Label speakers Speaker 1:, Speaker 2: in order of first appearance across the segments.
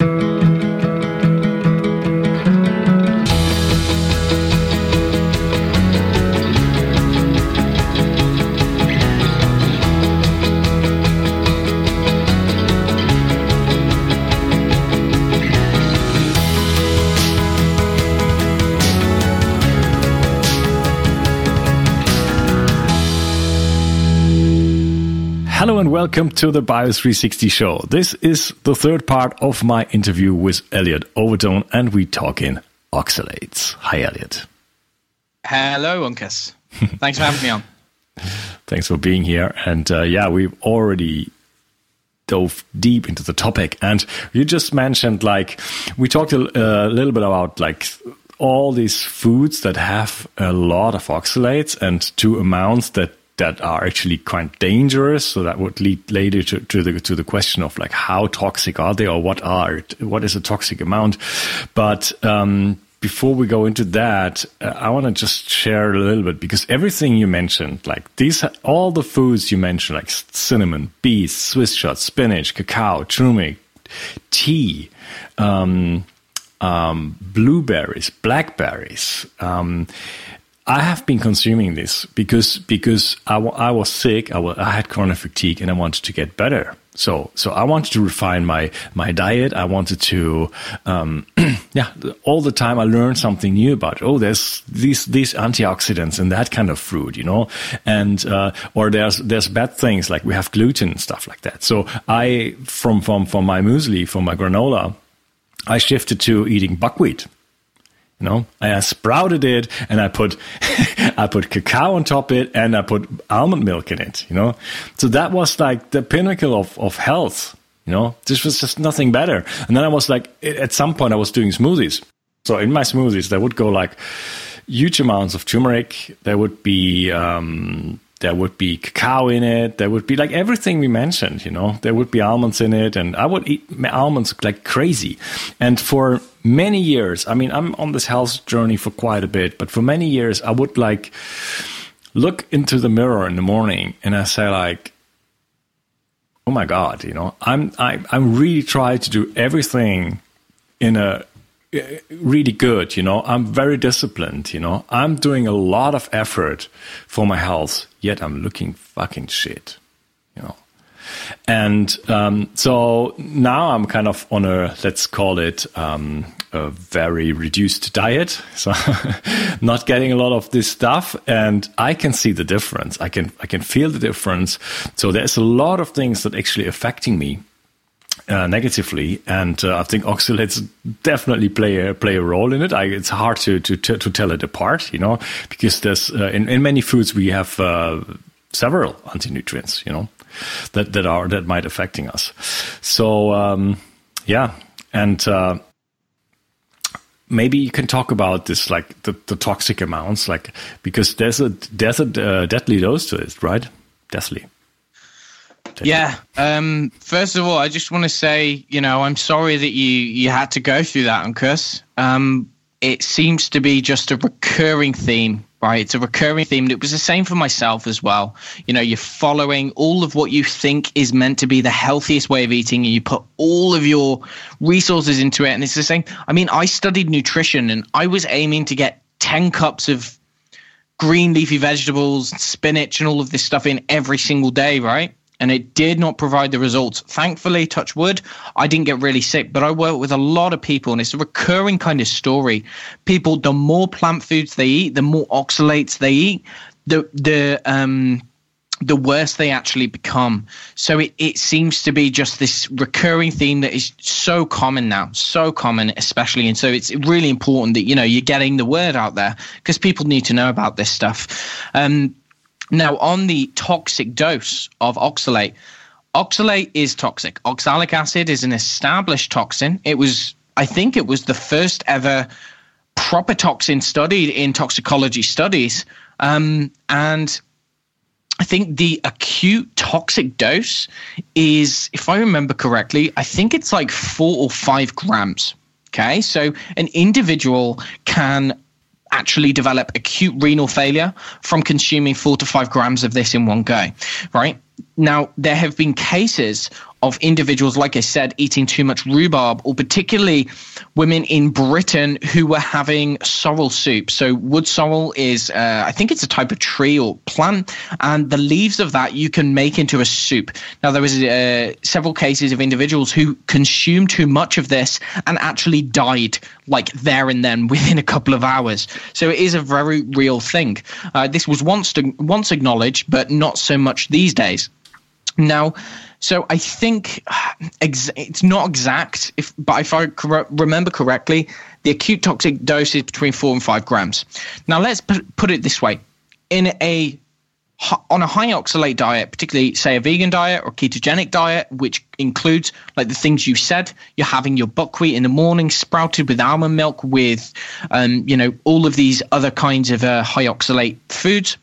Speaker 1: Hello and welcome to the Bio 360 show. This is the third part of my interview with Elliot Overton, and we talk in oxalates. Hi, Elliot.
Speaker 2: Hello, Uncas. Thanks for having me on.
Speaker 1: Thanks for being here. And uh, yeah, we've already dove deep into the topic. And you just mentioned, like, we talked a, a little bit about, like, all these foods that have a lot of oxalates and to amounts that that are actually quite dangerous. So that would lead later to, to, the to the question of like how toxic are they or what are what is a toxic amount. But um, before we go into that, uh, I want to just share a little bit because everything you mentioned, like these, all the foods you mentioned, like cinnamon, bees, Swiss chard, spinach, cacao, turmeric, tea. Um, um, blueberries, blackberries, um, I have been consuming this because because I, I was sick. I, I had chronic fatigue and I wanted to get better. So so I wanted to refine my my diet. I wanted to um, yeah all the time I learned something new about oh there's these these antioxidants and that kind of fruit you know and uh, or there's there's bad things like we have gluten and stuff like that. So I from from from my muesli from my granola I shifted to eating buckwheat you know, I sprouted it and I put, I put cacao on top of it and I put almond milk in it, you know. So that was like the pinnacle of, of health, you know. This was just nothing better. And then I was like, at some point I was doing smoothies. So in my smoothies, there would go like huge amounts of turmeric. There would be, um, there would be cacao in it. There would be like everything we mentioned, you know, there would be almonds in it. And I would eat almonds like crazy. And for many years, I mean, I'm on this health journey for quite a bit, but for many years, I would like look into the mirror in the morning and I say like, oh my God, you know, I'm, I, I'm really trying to do everything in a really good you know. I'm very disciplined you know. I'm doing a lot of effort for my health yet i'm looking fucking shit you know. And um, so now i'm kind of on a let's call it um, a very reduced diet. So not getting a lot of this stuff. And i can see the difference. I can i can feel the difference. So there's a lot of things that actually affecting me uh, negatively, and uh, I think oxalates definitely play a play a role in it. I, it's hard to, to to tell it apart, you know, because there's uh, in in many foods we have uh, several anti-nutrients, you know, that that are that might affecting us. So um, yeah, and uh, maybe you can talk about this, like the, the toxic amounts, like because there's a there's a uh, deadly dose to it, right? Deathly.
Speaker 2: Yeah. Um, first of all, I just want to say, you know, I'm sorry that you you had to go through that, Uncas. Um, it seems to be just a recurring theme, right? It's a recurring theme. It was the same for myself as well. You know, you're following all of what you think is meant to be the healthiest way of eating, and you put all of your resources into it. And it's the same. I mean, I studied nutrition, and I was aiming to get ten cups of green leafy vegetables, spinach, and all of this stuff in every single day, right? And it did not provide the results. Thankfully, touch wood, I didn't get really sick, but I work with a lot of people and it's a recurring kind of story. People, the more plant foods they eat, the more oxalates they eat, the, the, um, the worse they actually become. So it, it seems to be just this recurring theme that is so common now, so common, especially. And so it's really important that, you know, you're getting the word out there because people need to know about this stuff. Um, now, on the toxic dose of oxalate, oxalate is toxic. Oxalic acid is an established toxin. It was, I think, it was the first ever proper toxin studied in toxicology studies. Um, and I think the acute toxic dose is, if I remember correctly, I think it's like four or five grams. Okay, so an individual can actually develop acute renal failure from consuming four to five grams of this in one go, right? Now, there have been cases of individuals, like I said, eating too much rhubarb, or particularly women in Britain who were having sorrel soup. So, wood sorrel is, uh, I think it's a type of tree or plant, and the leaves of that you can make into a soup. Now, there was uh, several cases of individuals who consumed too much of this and actually died like there and then within a couple of hours. So, it is a very real thing. Uh, this was once once acknowledged, but not so much these days. Now, so I think ex- it's not exact, if, but if I cor- remember correctly, the acute toxic dose is between four and five grams. Now let's put, put it this way: in a on a high oxalate diet, particularly say a vegan diet or ketogenic diet, which includes like the things you said, you're having your buckwheat in the morning sprouted with almond milk, with um, you know all of these other kinds of uh, high oxalate foods,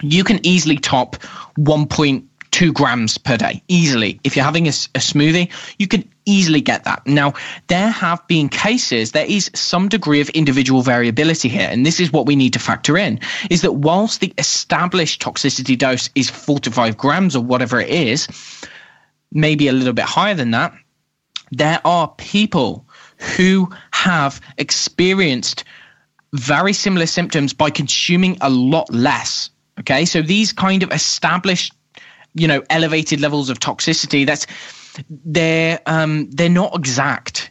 Speaker 2: you can easily top one point two grams per day easily. If you're having a, a, smoothie, you can easily get that. Now, there have been cases, there is some degree of individual variability here. And this is what we need to factor in is that whilst the established toxicity dose is four to five grams or whatever it is, maybe a little bit higher than that, there are people who have experienced very similar symptoms by consuming a lot less. Okay, so these kind of established you know elevated levels of toxicity that's they're um, they're not exact.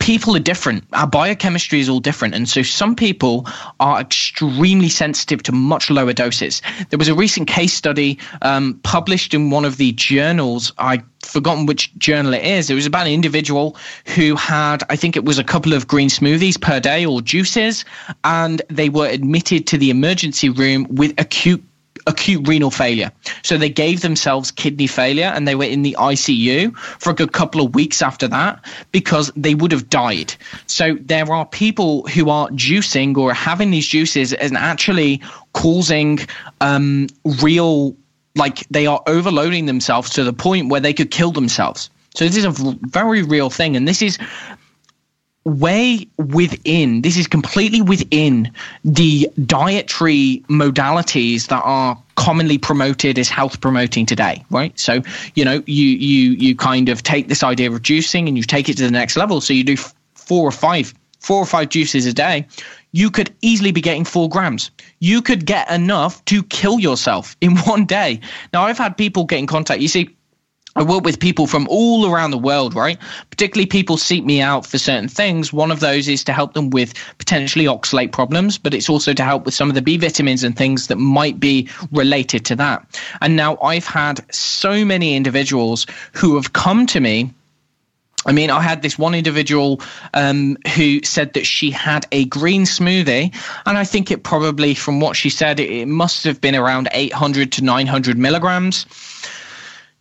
Speaker 2: People are different. Our biochemistry is all different, and so some people are extremely sensitive to much lower doses. There was a recent case study um, published in one of the journals. I forgotten which journal it is. It was about an individual who had, I think it was a couple of green smoothies per day or juices, and they were admitted to the emergency room with acute acute renal failure. So they gave themselves kidney failure and they were in the ICU for a good couple of weeks after that because they would have died. So there are people who are juicing or having these juices and actually causing um, real, like they are overloading themselves to the point where they could kill themselves. So this is a very real thing. And this is way within, this is completely within the dietary modalities that are commonly promoted as health promoting today, right? So, you know, you you you kind of take this idea of juicing and you take it to the next level. So you do four or five, four or five juices a day. You could easily be getting four grams. You could get enough to kill yourself in one day. Now, I've had people get in contact. You see, I work with people from all around the world, right? Particularly people seek me out for certain things. One of those is to help them with potentially oxalate problems, but it's also to help with some of the B vitamins and things that might be related to that. And now I've had so many individuals who have come to me I mean, I had this one individual um, who said that she had a green smoothie, and I think it probably, from what she said, it, it must have been around 800 to 900 milligrams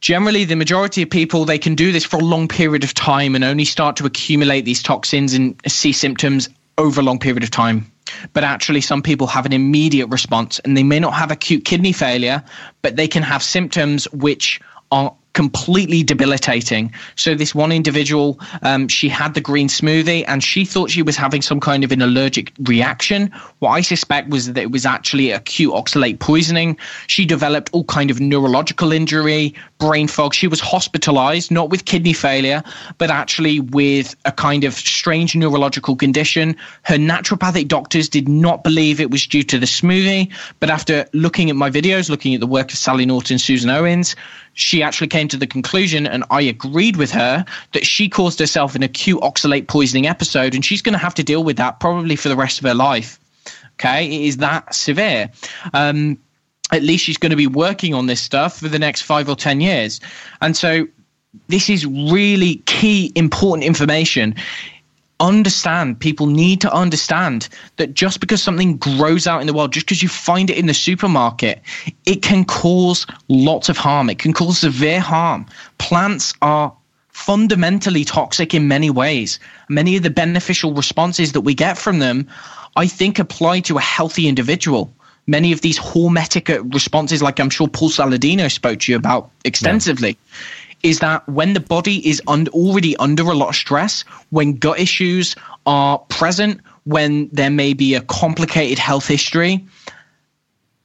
Speaker 2: generally the majority of people they can do this for a long period of time and only start to accumulate these toxins and see symptoms over a long period of time. But actually some people have an immediate response and they may not have acute kidney failure but they can have symptoms which are completely debilitating. So this one individual, um, she had the green smoothie and she thought she was having some kind of an allergic reaction. What I suspect was that it was actually acute oxalate poisoning. She developed all kind of neurological injury, brain fog. She was hospitalized, not with kidney failure, but actually with a kind of strange neurological condition. Her naturopathic doctors did not believe it was due to the smoothie, but after looking at my videos, looking at the work of Sally Norton, Susan Owens, she actually came to the conclusion, and I agreed with her, that she caused herself an acute oxalate poisoning episode, and she's going to have to deal with that probably for the rest of her life. Okay, it is that severe. Um, at least she's going to be working on this stuff for the next five or 10 years. And so this is really key, important information understand people need to understand that just because something grows out in the world just because you find it in the supermarket it can cause lots of harm. It can cause severe harm. Plants are fundamentally toxic in many ways. Many of the beneficial responses that we get from them i think apply to a healthy individual. Many of these hormetic responses like i'm sure paul saladino spoke to you about extensively yeah is that when the body is un- already under a lot of stress, when gut issues are present, when there may be a complicated health history,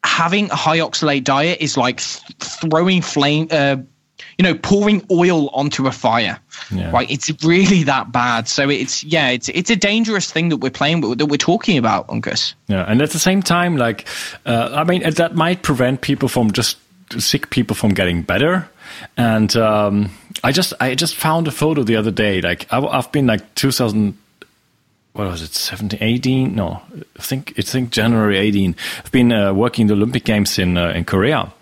Speaker 2: having a high oxalate diet is like th- throwing flame, uh, you know, pouring oil onto a fire. Yeah. Right? It's really that bad. So it's yeah, it's it's a dangerous thing that we're playing with, that we're talking about, Uncas.
Speaker 1: Yeah, and at the same time, like, uh, I mean, that might prevent people from just sick people from getting better. And um, I just I just found a photo the other day. Like I've, I've been like 2000 what was it 17 18 no i think i think january 18 i've been uh, working the olympic games in uh, in korea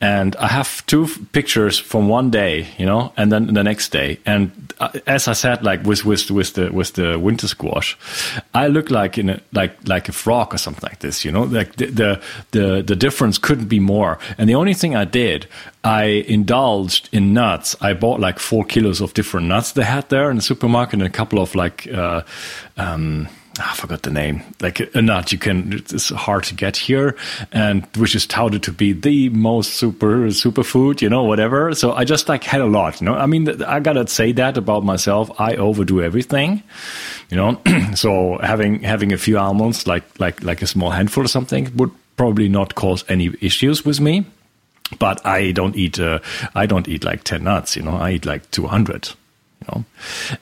Speaker 1: and i have two pictures from one day you know and then the next day. And uh, as i said like with with with the with the winter squash i look like in a like like a frog or something like this you know? Like the the the, the difference couldn't be more. And the only thing i did I indulged in nuts. I bought like four kilos of different nuts they had there in the supermarket and a couple of like, uh, um, I forgot the name, like a nut you can, it's hard to get here and which is touted to be the most super, super food, you know, whatever. So I just like had a lot, you know, I mean, I gotta say that about myself. I overdo everything, you know, so having, having a few almonds, like, like, like a small handful or something would probably not cause any issues with me but I don't eat uh, I don't eat like 10 nuts, you know. I eat like 200 you know,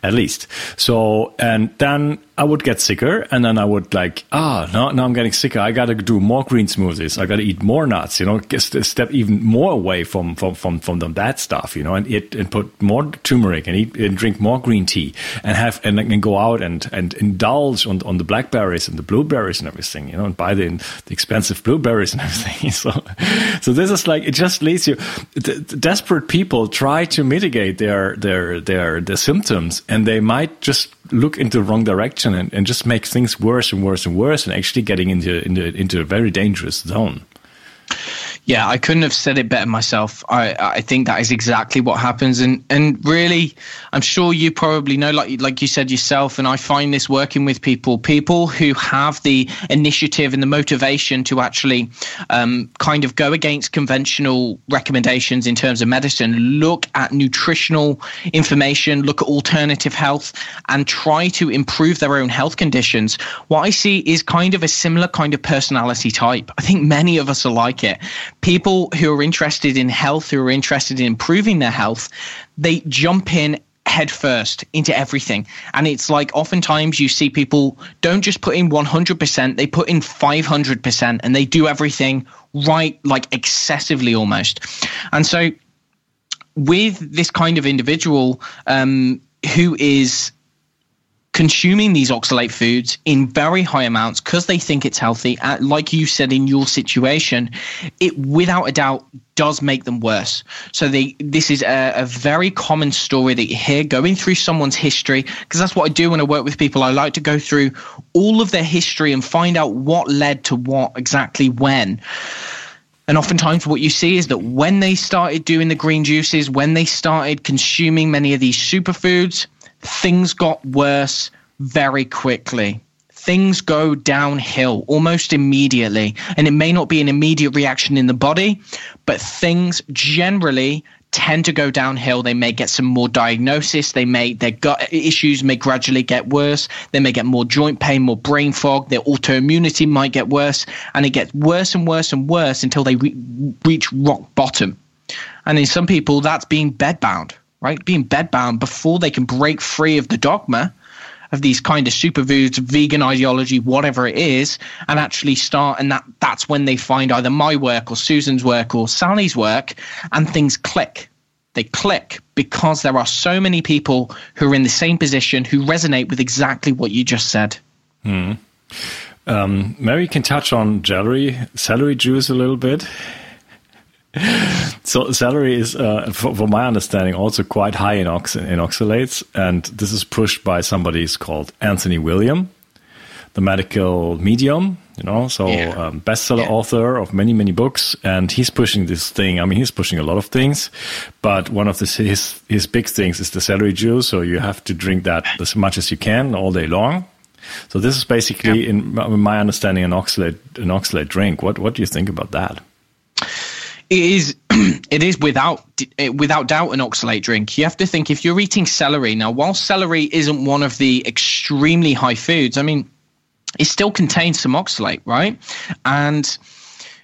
Speaker 1: at least. So, and then I would get sicker, and then I would like, ah, now, now I'm getting sicker. I got to do more green smoothies. I got to eat more nuts. You know, step even more away from from from from the bad stuff. You know, and eat and put more turmeric and eat and drink more green tea and have and, and go out and and indulge on on the blackberries and the blueberries and everything. You know, and buy the, the expensive blueberries and everything. so, so this is like it just leads you. Desperate people try to mitigate their their their their symptoms, and they might just look into the wrong direction and, and just make things worse and worse and worse, and actually getting into into into a very dangerous zone.
Speaker 2: Yeah, I couldn't have said it better myself. I I think that is exactly what happens, and and really, I'm sure you probably know, like like you said yourself, and I find this working with people, people who have the initiative and the motivation to actually um, kind of go against conventional recommendations in terms of medicine, look at nutritional information, look at alternative health, and try to improve their own health conditions. What I see is kind of a similar kind of personality type. I think many of us are like it people who are interested in health, who are interested in improving their health, they jump in head first into everything. And it's like oftentimes you see people don't just put in 100%, they put in 500% and they do everything right, like excessively almost. And so with this kind of individual um, who is consuming these oxalate foods in very high amounts because they think it's healthy, uh, like you said in your situation, it without a doubt does make them worse. So they this is a, a very common story that you hear going through someone's history because that's what I do when I work with people. I like to go through all of their history and find out what led to what exactly when. And oftentimes, what you see is that when they started doing the green juices, when they started consuming many of these superfoods, things got worse very quickly. Things go downhill almost immediately. And it may not be an immediate reaction in the body, but things generally tend to go downhill. They may get some more diagnosis. They may their gut issues may gradually get worse. They may get more joint pain, more brain fog. Their autoimmunity might get worse, and it gets worse and worse and worse until they re- reach rock bottom. And in some people, that's being bedbound right? Being bedbound before they can break free of the dogma of these kind of superfoods, vegan ideology, whatever it is, and actually start. And that that's when they find either my work or Susan's work or Sally's work, and things click. They click because there are so many people who are in the same position who resonate with exactly what you just said.
Speaker 1: Hmm. Um, Mary can touch on celery, celery juice a little bit so celery is, uh, my understanding, also quite high in, ox- in oxalates, and this is pushed by somebody called Anthony William, the medical medium. You know, so yeah. um, bestseller yeah. author of many many books, and he's pushing this thing. I mean, he's pushing a lot of things, but one of the, his his big things is the celery juice. So you have to drink that as much as you can all day long. So this is basically, yeah. in my understanding, an oxalate an oxalate drink. What what do you think about that?
Speaker 2: It is it is without without doubt an oxalate drink. You have to think if you're eating celery now, while celery isn't one of the extremely high foods, I mean, it still contains some oxalate, right? And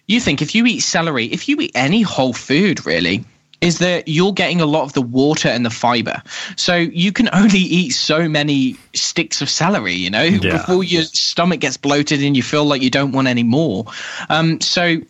Speaker 2: you think if you eat celery, if you eat any whole food, really, is that you're getting a lot of the water and the fiber. So you can only eat so many sticks of celery, you know, yeah. before your stomach gets bloated and you feel like you don't want any more. Um, so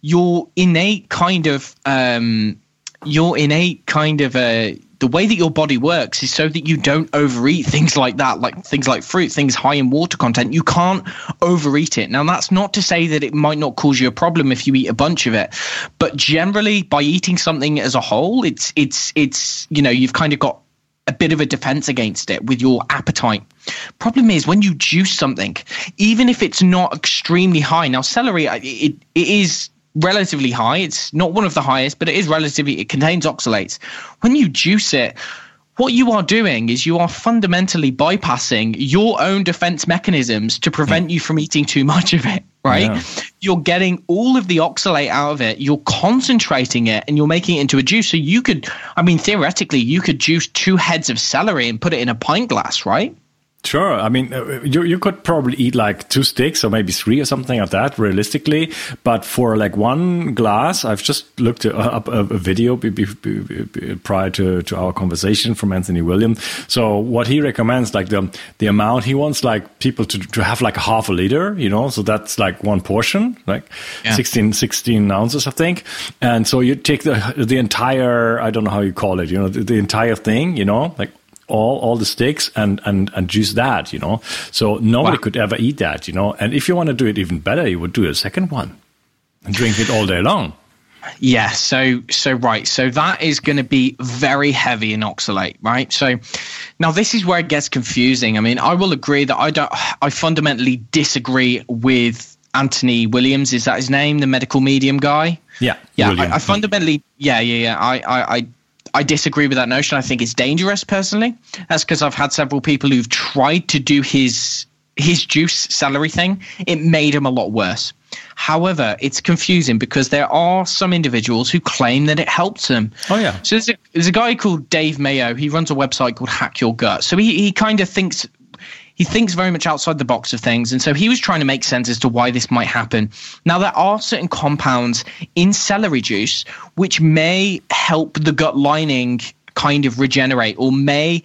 Speaker 2: your innate kind of um, your innate kind of uh, the way that your body works is so that you don't overeat things like that, like things like fruit, things high in water content. You can't overeat it. Now, that's not to say that it might not cause you a problem if you eat a bunch of it, but generally, by eating something as a whole, it's it's it's you know you've kind of got a bit of a defense against it with your appetite. Problem is when you juice something, even if it's not extremely high. Now, celery it, it is relatively high. It's not one of the highest, but it is relatively, it contains oxalates. When you juice it, what you are doing is you are fundamentally bypassing your own defense mechanisms to prevent mm. you from eating too much of it, right? Yeah. You're getting all of the oxalate out of it, you're concentrating it, and you're making it into a juice. So you could, I mean, theoretically, you could juice two heads of celery and put it in a pint glass, right?
Speaker 1: Sure. I mean, uh, you you could probably eat like two sticks or maybe three or something like that, realistically. But for like one glass, I've just looked up a, video b- b- b- prior to, to our conversation from Anthony Williams. So what he recommends, like the the amount he wants, like people to to have like half a liter, you know. So that's like one portion, like yeah. 16, 16 ounces, I think. And so you take the the entire, I don't know how you call it, you know, the, the entire thing, you know, like all all the sticks and and and juice that you know? So nobody wow. could ever eat that you know? And if you want to do it even better you would do a second one and drink it all day long.
Speaker 2: Yeah so so right. So that is going to be very heavy in oxalate right? So now this is where it gets confusing. I mean i will agree that i don't i fundamentally disagree with anthony williams is that his name the medical medium guy?
Speaker 1: Yeah
Speaker 2: yeah I, I, fundamentally yeah yeah yeah. I, I i I disagree with that notion. I think it's dangerous personally. That's because I've had several people who've tried to do his his juice celery thing. It made him a lot worse. However, it's confusing because there are some individuals who claim that it helps them.
Speaker 1: Oh yeah.
Speaker 2: So there's a, there's a guy called Dave Mayo. He runs a website called Hack Your Gut. So he he kind of thinks he thinks very much outside the box of things. And so he was trying to make sense as to why this might happen. Now, there are certain compounds in celery juice which may help the gut lining kind of regenerate or may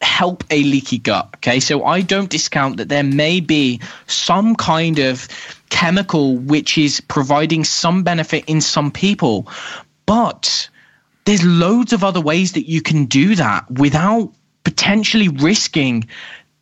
Speaker 2: help a leaky gut. Okay. So I don't discount that there may be some kind of chemical which is providing some benefit in some people. But there's loads of other ways that you can do that without potentially risking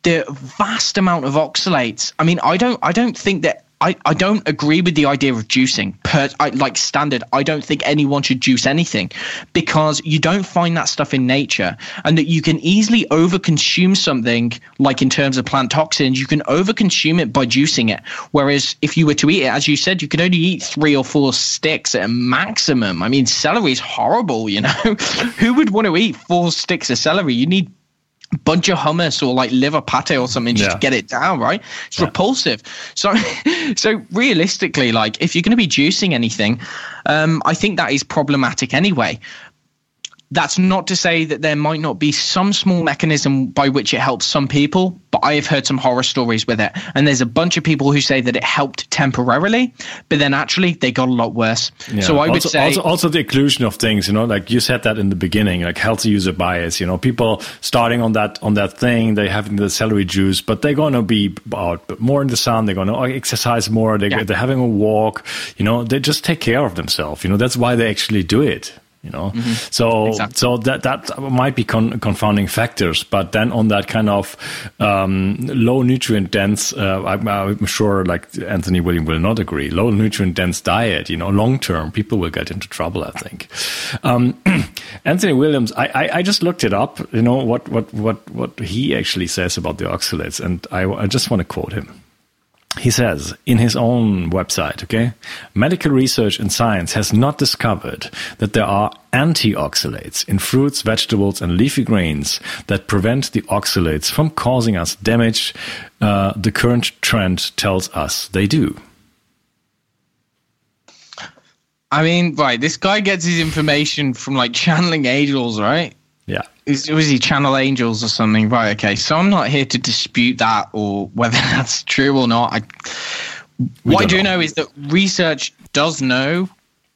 Speaker 2: the vast amount of oxalates. I mean, I don't I don't think that I, I don't agree with the idea of juicing per I, like standard. I don't think anyone should juice anything because you don't find that stuff in nature, and that you can easily overconsume something. Like in terms of plant toxins, you can overconsume it by juicing it. Whereas if you were to eat it, as you said, you can only eat three or four sticks at a maximum. I mean, celery is horrible. You know, who would want to eat four sticks of celery? You need bunch of hummus or like liver pate or something just yeah. to get it down, right? It's yeah. repulsive. So, so realistically, like if you're going to be juicing anything, um, I think that is problematic anyway. That's not to say that there might not be some small mechanism by which it helps some people, but I have heard some horror stories with it. And there's a bunch of people who say that it helped temporarily, but then actually they got a lot worse. Yeah. So I would
Speaker 1: also,
Speaker 2: say
Speaker 1: also, also the inclusion of things, you know, like you said that in the beginning, like healthy user bias, you know, people starting on that on that thing, they having the celery juice, but they're gonna be out more in the sun, they're gonna oh, exercise more, they, yeah. they're having a walk, you know, they just take care of themselves. You know, that's why they actually do it you know mm-hmm. so exactly. so that that might be con- confounding factors but then on that kind of um, low nutrient dense uh, I'm, I'm, sure like anthony william will not agree low nutrient dense diet you know long term people will get into trouble i think um, anthony williams I, I, I just looked it up you know what what what what he actually says about the oxalates and i, I just want to quote him he says in his own website, okay, medical research and science has not discovered that there are antioxalates in fruits, vegetables, and leafy grains that prevent the oxalates from causing us damage. Uh, the current trend tells us they do.
Speaker 2: I mean, right, this guy gets his information from like channeling angels, right? Is, was he channel angels or something? Right. Okay. So I'm not here to dispute that or whether that's true or not. I, what I do know is that research does know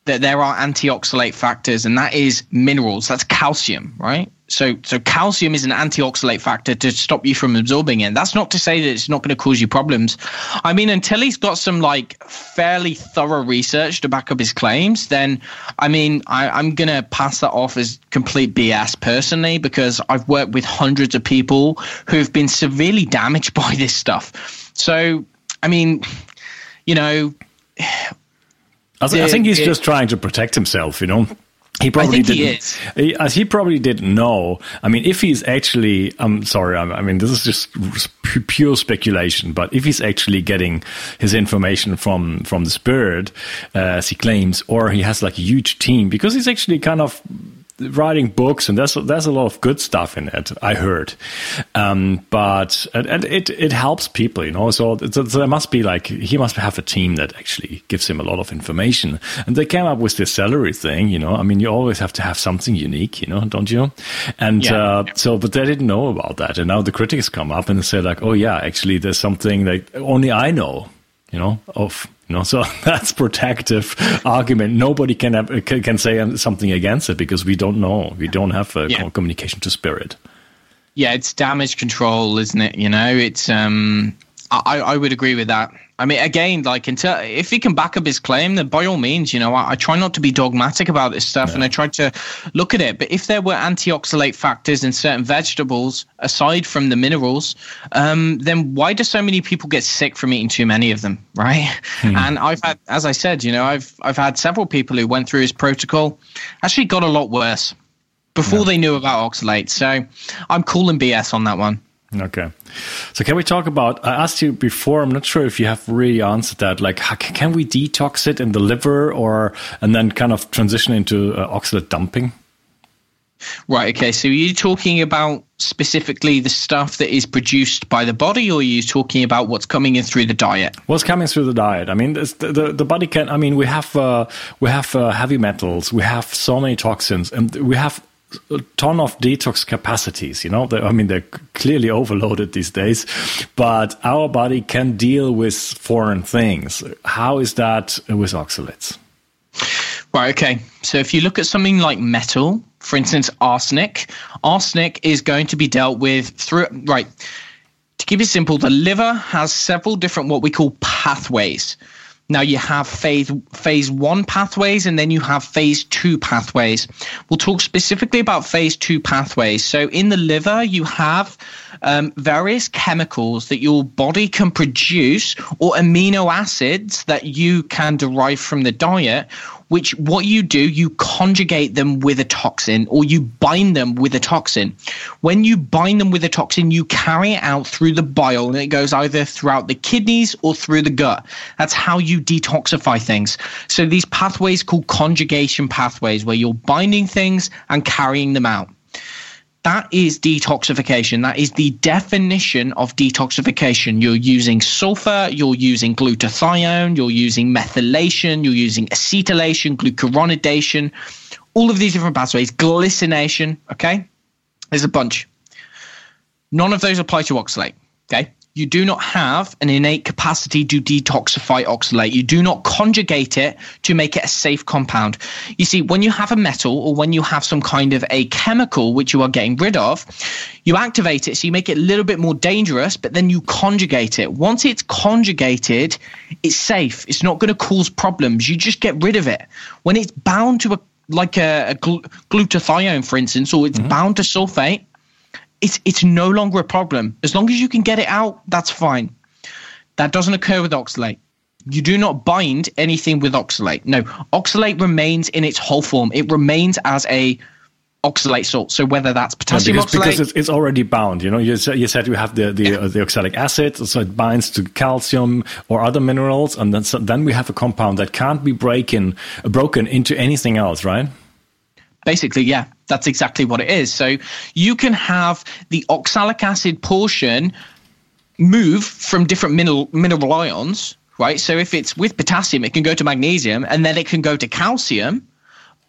Speaker 2: that there are antioxalate factors, and that is minerals. That's calcium, right? So, so calcium is an antioxalate factor to stop you from absorbing it. That's not to say that it's not going to cause you problems. I mean, until he's got some like fairly thorough research to back up his claims, then I mean, I, I'm going to pass that off as complete BS personally because I've worked with hundreds of people who've been severely damaged by this stuff. So, I mean, you know.
Speaker 1: I, th- I think he's just trying to protect himself, you know. He probably didn't. He, as he probably didn't know. I mean, if he's actually, I'm sorry. I mean, this is just pure speculation. But if he's actually getting his information from from the spirit, uh, as he claims, or he has like a huge team, because he's actually kind of writing books and there's there's a lot of good stuff in it i heard. Um, but and, it it helps people you know so, so, there must be like he must have a team that actually gives him a lot of information. And they came up with this celery thing you know i mean you always have to have something unique you know don't you? And yeah. uh, so but they didn't know about that. And now the critics come up and say like oh yeah actually there's something that only i know you know of know, so that's protective argument. Nobody can have, can say something against it because we don't know. We don't have a yeah. communication to spirit.
Speaker 2: Yeah, it's damage control, isn't it? You know, it's um, I, I would agree with that. I mean, again, like until if he can back up his claim, then by all means, you know, I, I try not to be dogmatic about this stuff, yeah. and I try to look at it. But if there were antioxalate factors in certain vegetables aside from the minerals, um, then why do so many people get sick from eating too many of them, right? Hmm. And I've had, as I said, you know, I've I've had several people who went through his protocol, actually got a lot worse before yeah. they knew about oxalate. So I'm calling BS on that one.
Speaker 1: Okay. So can we talk about? I asked you before. I'm not sure if you have really answered that. Like, how, can we detox it in the liver, or and then kind of transition into uh, oxalate dumping?
Speaker 2: Right. Okay. So are you talking about specifically the stuff that is produced by the body, or are you talking about what's coming in through the diet?
Speaker 1: What's coming through the diet? I mean, the, the, the body can. I mean, we have uh, we have uh, heavy metals, we have so many toxins, and we have a ton of detox capacities. You know, I mean, they're clearly overloaded these days, but our body can deal with foreign things. How is that with oxalates?
Speaker 2: Right. Okay. So if you look at something like metal, for instance, arsenic, arsenic is going to be dealt with through right. To keep it simple, the liver has several different what we call pathways. Now you have phase phase one pathways and then you have phase two pathways. We'll talk specifically about phase two pathways. So in the liver, you have um, various chemicals that your body can produce or amino acids that you can derive from the diet which what you do, you conjugate them with a toxin or you bind them with a toxin. When you bind them with a toxin, you carry it out through the bile and it goes either throughout the kidneys or through the gut. That's how you detoxify things. So these pathways called conjugation pathways where you're binding things and carrying them out. That is detoxification. That is the definition of detoxification. You're using sulfur, you're using glutathione, you're using methylation, you're using acetylation, glucuronidation, all of these different pathways, glycination. Okay. There's a bunch. None of those apply to oxalate. Okay you do not have an innate capacity to detoxify oxalate. You do not conjugate it to make it a safe compound. You see, when you have a metal or when you have some kind of a chemical which you are getting rid of, you activate it so you make it a little bit more dangerous, but then you conjugate it. Once it's conjugated, it's safe. It's not going to cause problems. You just get rid of it. When it's bound to a like a, a glutathione, for instance, or it's mm-hmm. bound to sulfate, it's it's no longer a problem. As long as you can get it out, that's fine. That doesn't occur with oxalate. You do not bind anything with oxalate. No, oxalate remains in its whole form. It remains as a oxalate salt. So whether that's potassium
Speaker 1: yeah, because,
Speaker 2: oxalate,
Speaker 1: because it's, it's, already bound. You know, you, you said you have the the, yeah. uh, the, oxalic acid, so it binds to calcium or other minerals, and then so then we have a compound that can't be breaking broken into anything else, right?
Speaker 2: Basically, yeah, that's exactly what it is. So you can have the oxalic acid portion move from different mineral mineral ions, right? So if it's with potassium, it can go to magnesium, and then it can go to calcium.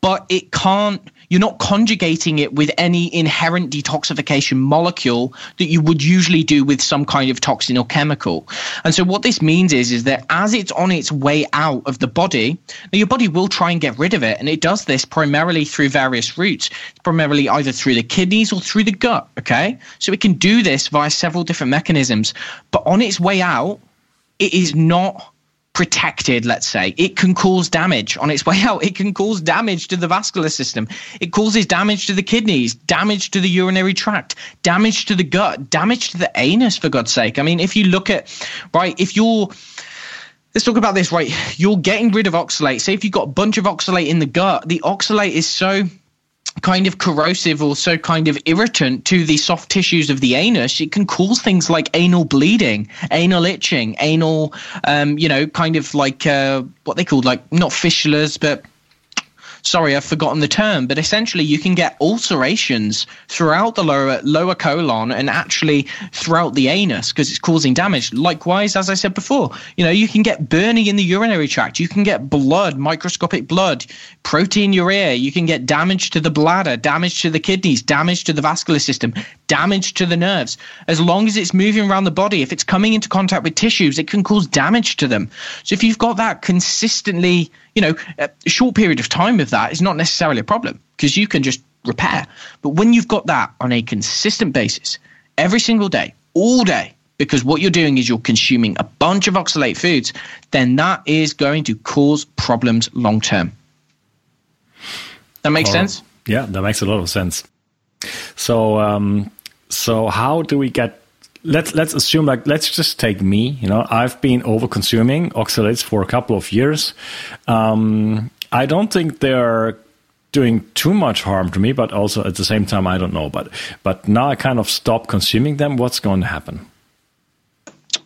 Speaker 2: but it can't you're not conjugating it with any inherent detoxification molecule that you would usually do with some kind of toxin or chemical. And so what this means is is that as it's on its way out of the body, now your body will try and get rid of it, and it does this primarily through various routes, primarily either through the kidneys or through the gut. Okay, so it can do this via several different mechanisms, but on its way out, it is not protected, let's say, it can cause damage on its way out. It can cause damage to the vascular system. It causes damage to the kidneys, damage to the urinary tract, damage to the gut, damage to the anus, for God's sake. I mean, if you look at, right, if you're, let's talk about this, right, you're getting rid of oxalate. Say if you've got a bunch of oxalate in the gut, the oxalate is so kind of corrosive or so kind of irritant to the soft tissues of the anus, it can cause things like anal bleeding, anal itching, anal, um, you know, kind of like uh, what they call like not fistulas, but sorry, I've forgotten the term, but essentially you can get ulcerations throughout the lower lower colon and actually throughout the anus because it's causing damage. Likewise, as I said before, you know, you can get burning in the urinary tract, you can get blood, microscopic blood, proteinuria, you can get damage to the bladder, damage to the kidneys, damage to the vascular system, damage to the nerves. As long as it's moving around the body, if it's coming into contact with tissues, it can cause damage to them. So if you've got that consistently you know, a short period of time of that is not necessarily a problem because you can just repair. But when you've got that on a consistent basis, every single day, all day, because what you're doing is you're consuming a bunch of oxalate foods, then that is going to cause problems long term. That makes oh, sense?
Speaker 1: Yeah, that makes a lot of sense. So, um, so how do we get let's let's assume like let's just take me you know i've been over consuming oxalates for a couple of years. Um, i don't think they're doing too much harm to me but also at the same time i don't know. But but now i kind of stop consuming them. What's going to happen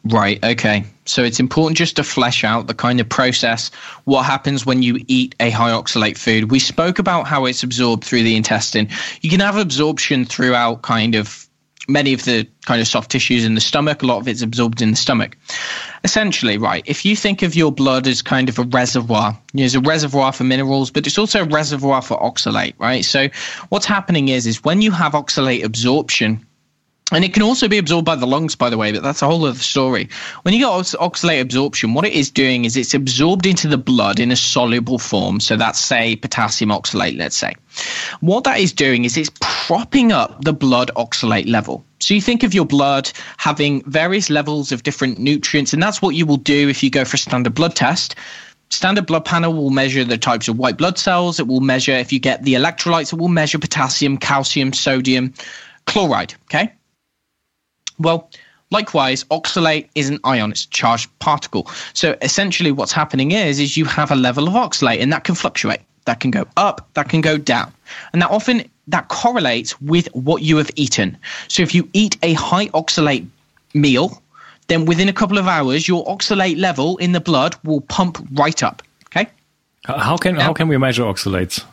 Speaker 2: Right. Okay. So it's important just to flesh out the kind of process. What happens when you eat a high oxalate food? We spoke about how it's absorbed through the intestine. You can have absorption throughout kind of many of the kind of soft tissues in the stomach, a lot of it's absorbed in the stomach. Essentially, right, if you think of your blood as kind of a reservoir, there's a reservoir for minerals, but it's also a reservoir for oxalate, right? So what's happening is, is when you have oxalate absorption, and it can also be absorbed by the lungs, by the way, but that's a whole other story. When you get oxalate absorption, what it is doing is it's absorbed into the blood in a soluble form. So that's, say, potassium oxalate, let's say. What that is doing is it's propping up the blood oxalate level. So you think of your blood having various levels of different nutrients, and that's what you will do if you go for a standard blood test standard blood panel will measure the types of white blood cells. It will measure if you get the electrolytes. It will measure potassium, calcium, sodium, chloride. Okay. Well, likewise, oxalate is an ion, it's a charged particle. So essentially what's happening is, is you have a level of oxalate and that can fluctuate. That can go up, that can go down. And that often that correlates with what you have eaten. So if you eat a high oxalate meal, then within a couple of hours, your oxalate level in the blood will pump right up. Okay.
Speaker 1: How can how can we measure oxalates?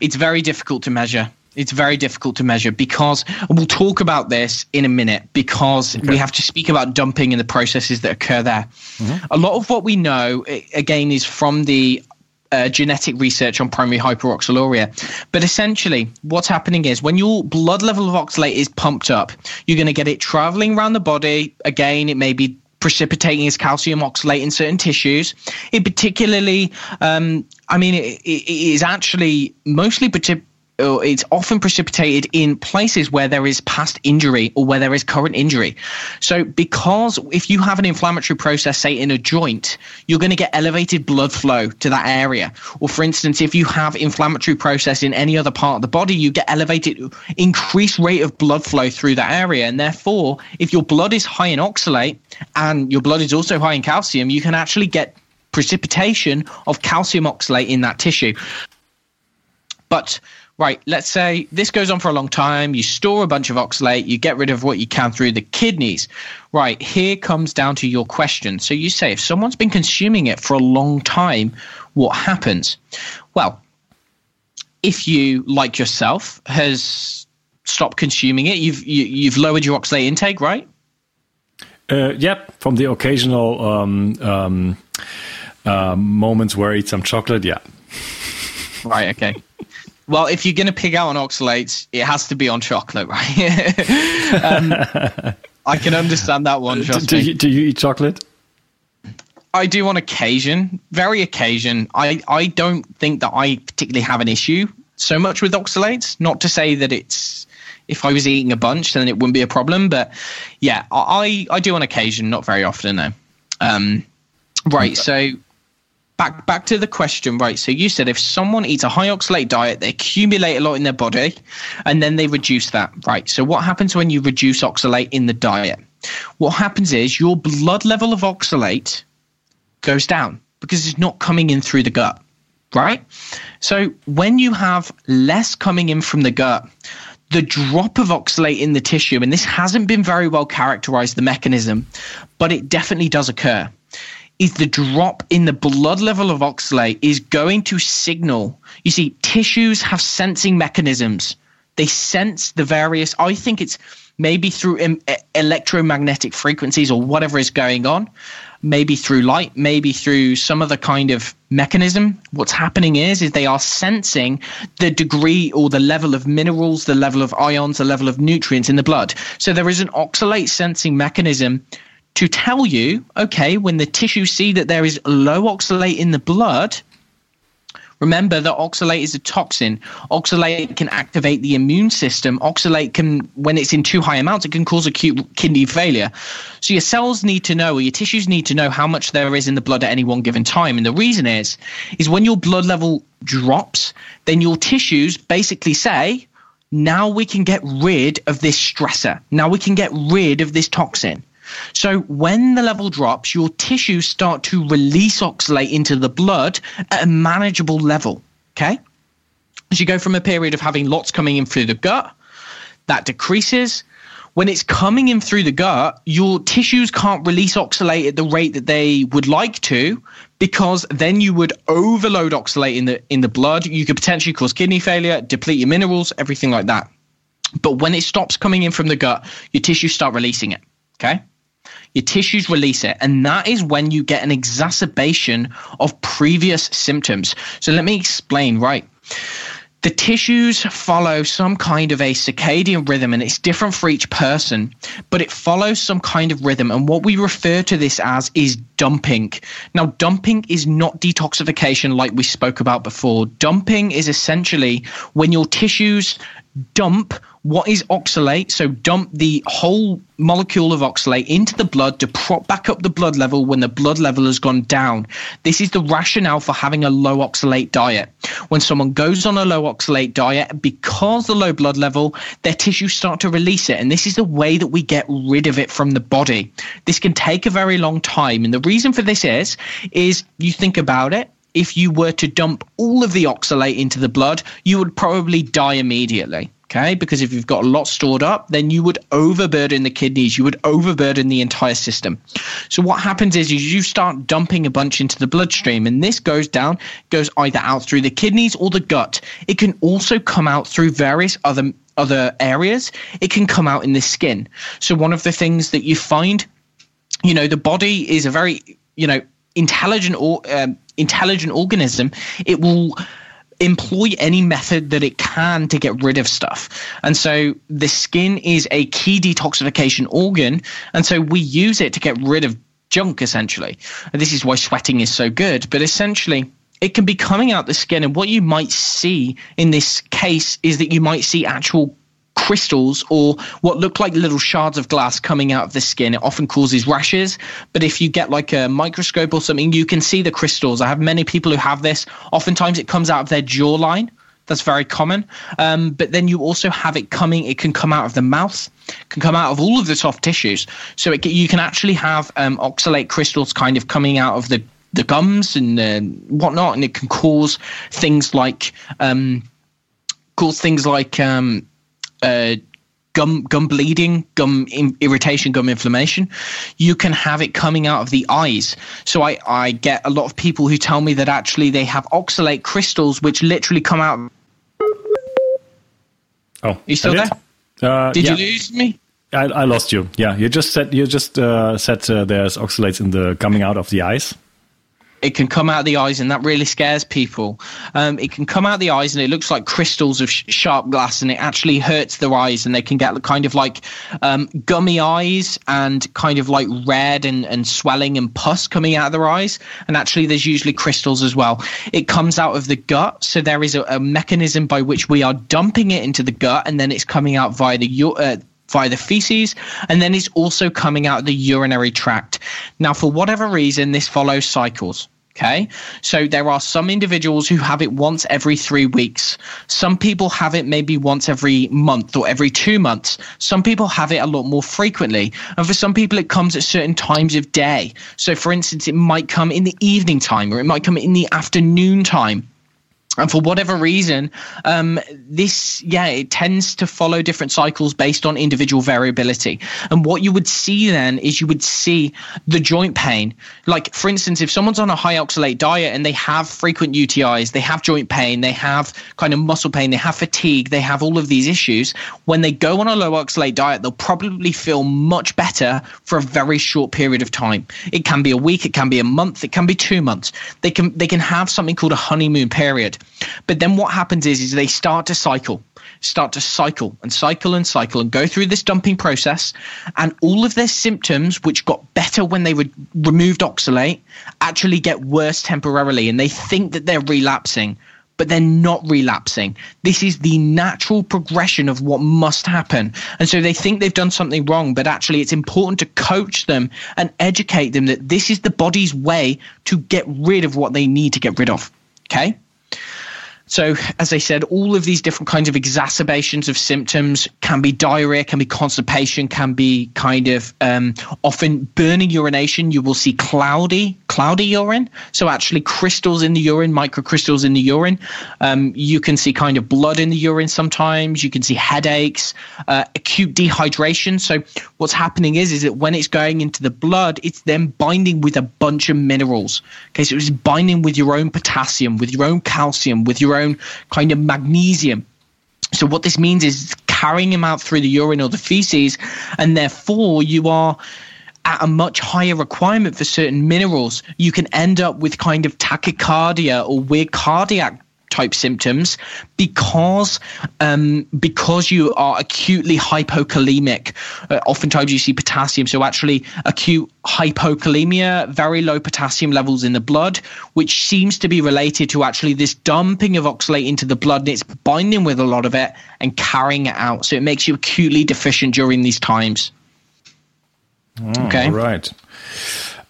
Speaker 2: It's very difficult to measure. It's very difficult to measure because we'll talk about this in a minute because okay. we have to speak about dumping and the processes that occur there. Mm-hmm. A lot of what we know, again, is from the uh, genetic research on primary hyperoxaluria. But essentially, what's happening is when your blood level of oxalate is pumped up, you're going to get it traveling around the body. Again, it may be precipitating as calcium oxalate in certain tissues. It particularly, um, I mean, it, it is actually mostly it's often precipitated in places where there is past injury or where there is current injury. So, because if you have an inflammatory process, say in a joint, you're going to get elevated blood flow to that area. Or, for instance, if you have inflammatory process in any other part of the body, you get elevated, increased rate of blood flow through that area. And therefore, if your blood is high in oxalate and your blood is also high in calcium, you can actually get precipitation of calcium oxalate in that tissue. But right, let's say this goes on for a long time, you store a bunch of oxalate, you get rid of what you can through the kidneys. Right, here comes down to your question. So you say if someone's been consuming it for a long time, what happens? Well, if you, like yourself, has stopped consuming it, you've you, have you have lowered your oxalate intake, right?
Speaker 1: Uh, yep, from the occasional um, um, uh, moments where I eat some chocolate, yeah.
Speaker 2: right. Okay. Well, if you're going to pick out on oxalates, it has to be on chocolate, right? um, I can understand that one.
Speaker 1: Do, do, you, do you eat chocolate?
Speaker 2: I do on occasion, very occasion. I, I don't think that I particularly have an issue so much with oxalates. Not to say that it's if I was eating a bunch, then it wouldn't be a problem. But yeah, I I do on occasion, not very often though. Um, right. So back back to the question, right? So you said if someone eats a high oxalate diet, they accumulate a lot in their body, and then they reduce that, right? So what happens when you reduce oxalate in the diet? What happens is your blood level of oxalate goes down because it's not coming in through the gut, right? So when you have less coming in from the gut, the drop of oxalate in the tissue, and this hasn't been very well characterized, the mechanism, but it definitely does occur is the drop in the blood level of oxalate is going to signal. You see, tissues have sensing mechanisms. They sense the various, I think it's maybe through em- electromagnetic frequencies or whatever is going on, maybe through light, maybe through some other kind of mechanism. What's happening is, is they are sensing the degree or the level of minerals, the level of ions, the level of nutrients in the blood. So there is an oxalate sensing mechanism to tell you, okay, when the tissues see that there is low oxalate in the blood, remember that oxalate is a toxin. Oxalate can activate the immune system. Oxalate can, when it's in too high amounts, it can cause acute kidney failure. So your cells need to know, or your tissues need to know how much there is in the blood at any one given time. And the reason is, is when your blood level drops, then your tissues basically say, now we can get rid of this stressor. Now we can get rid of this toxin. So when the level drops, your tissues start to release oxalate into the blood at a manageable level. Okay. As you go from a period of having lots coming in through the gut, that decreases. When it's coming in through the gut, your tissues can't release oxalate at the rate that they would like to, because then you would overload oxalate in the in the blood. You could potentially cause kidney failure, deplete your minerals, everything like that. But when it stops coming in from the gut, your tissues start releasing it. Okay your tissues release it, and that is when you get an exacerbation of previous symptoms. So let me explain, right? The tissues follow some kind of a circadian rhythm, and it's different for each person, but it follows some kind of rhythm. And what we refer to this as is dumping. Now, dumping is not detoxification like we spoke about before. Dumping is essentially when your tissues dump what is oxalate? So dump the whole molecule of oxalate into the blood to prop back up the blood level when the blood level has gone down. This is the rationale for having a low oxalate diet. When someone goes on a low oxalate diet, because the low blood level, their tissues start to release it. And this is the way that we get rid of it from the body. This can take a very long time. And the reason for this is, is you think about it, if you were to dump all of the oxalate into the blood, you would probably die immediately. Okay, because if you've got a lot stored up, then you would overburden the kidneys, you would overburden the entire system. So what happens is, you start dumping a bunch into the bloodstream, and this goes down, goes either out through the kidneys or the gut. It can also come out through various other other areas. It can come out in the skin. So one of the things that you find, you know, the body is a very, you know, intelligent or um, intelligent organism. It will employ any method that it can to get rid of stuff. And so the skin is a key detoxification organ. And so we use it to get rid of junk, essentially. And this is why sweating is so good. But essentially, it can be coming out the skin. And what you might see in this case is that you might see actual crystals or what look like little shards of glass coming out of the skin. It often causes rashes, but if you get like a microscope or something, you can see the crystals. I have many people who have this. Oftentimes it comes out of their jawline. That's very common. Um, but then you also have it coming, it can come out of the mouth, can come out of all of the soft tissues. So it, you can actually have um, oxalate crystals kind of coming out of the, the gums and uh, whatnot, and it can cause things like um, cause things like um, uh, gum gum bleeding, gum in, irritation, gum inflammation. You can have it coming out of the eyes. So I I get a lot of people who tell me that actually they have oxalate crystals which literally come out.
Speaker 1: Oh,
Speaker 2: you still there? Uh, Did yeah. you lose me?
Speaker 1: I, I, lost you. Yeah, you just said you just uh, said uh, there's oxalates in the coming out of the eyes.
Speaker 2: It can come out of the eyes, and that really scares people. Um, it can come out of the eyes, and it looks like crystals of sh- sharp glass, and it actually hurts their eyes, and they can get kind of like um, gummy eyes and kind of like red and, and swelling and pus coming out of their eyes. And actually, there's usually crystals as well. It comes out of the gut, so there is a, a mechanism by which we are dumping it into the gut, and then it's coming out via the uh, via the feces, and then it's also coming out of the urinary tract. Now, for whatever reason, this follows cycles. Okay. So there are some individuals who have it once every three weeks. Some people have it maybe once every month or every two months. Some people have it a lot more frequently. And for some people, it comes at certain times of day. So, for instance, it might come in the evening time or it might come in the afternoon time and for whatever reason, um, this yeah, it tends to follow different cycles based on individual variability. And what you would see then is you would see the joint pain. Like for instance, if someone's on a high oxalate diet and they have frequent UTIs, they have joint pain, they have kind of muscle pain, they have fatigue, they have all of these issues. When they go on a low oxalate diet, they'll probably feel much better for a very short period of time. It can be a week, it can be a month, it can be two months. They can they can have something called a honeymoon period but then what happens is, is they start to cycle, start to cycle and cycle and cycle and go through this dumping process. And all of their symptoms, which got better when they re- removed oxalate, actually get worse temporarily. And they think that they're relapsing but they're not relapsing. This is the natural progression of what must happen. And so they think they've done something wrong, but actually it's important to coach them and educate them that this is the body's way to get rid of what they need to get rid of. Okay? So, as I said, all of these different kinds of exacerbations of symptoms can be diarrhea, can be constipation, can be kind of um, often burning urination. You will see cloudy, cloudy urine. So, actually, crystals in the urine, microcrystals in the urine. Um, you can see kind of blood in the urine sometimes. You can see headaches, uh, acute dehydration. So, what's happening is, is that when it's going into the blood, it's then binding with a bunch of minerals. Okay, so it's binding with your own potassium, with your own calcium, with your kind of magnesium. So what this means is carrying him out through the urine or the feces, and therefore you are at a much higher requirement for certain minerals. You can end up with kind of tachycardia or weird cardiac type symptoms because um, because you are acutely hypokalemic. Uh, oftentimes you see potassium, so actually acute hypokalemia, very low potassium levels in the blood, which seems to be related to actually this dumping of oxalate into the blood and it's binding with a lot of it and carrying it out. So it makes you acutely deficient during these times.
Speaker 1: Oh, okay. Right.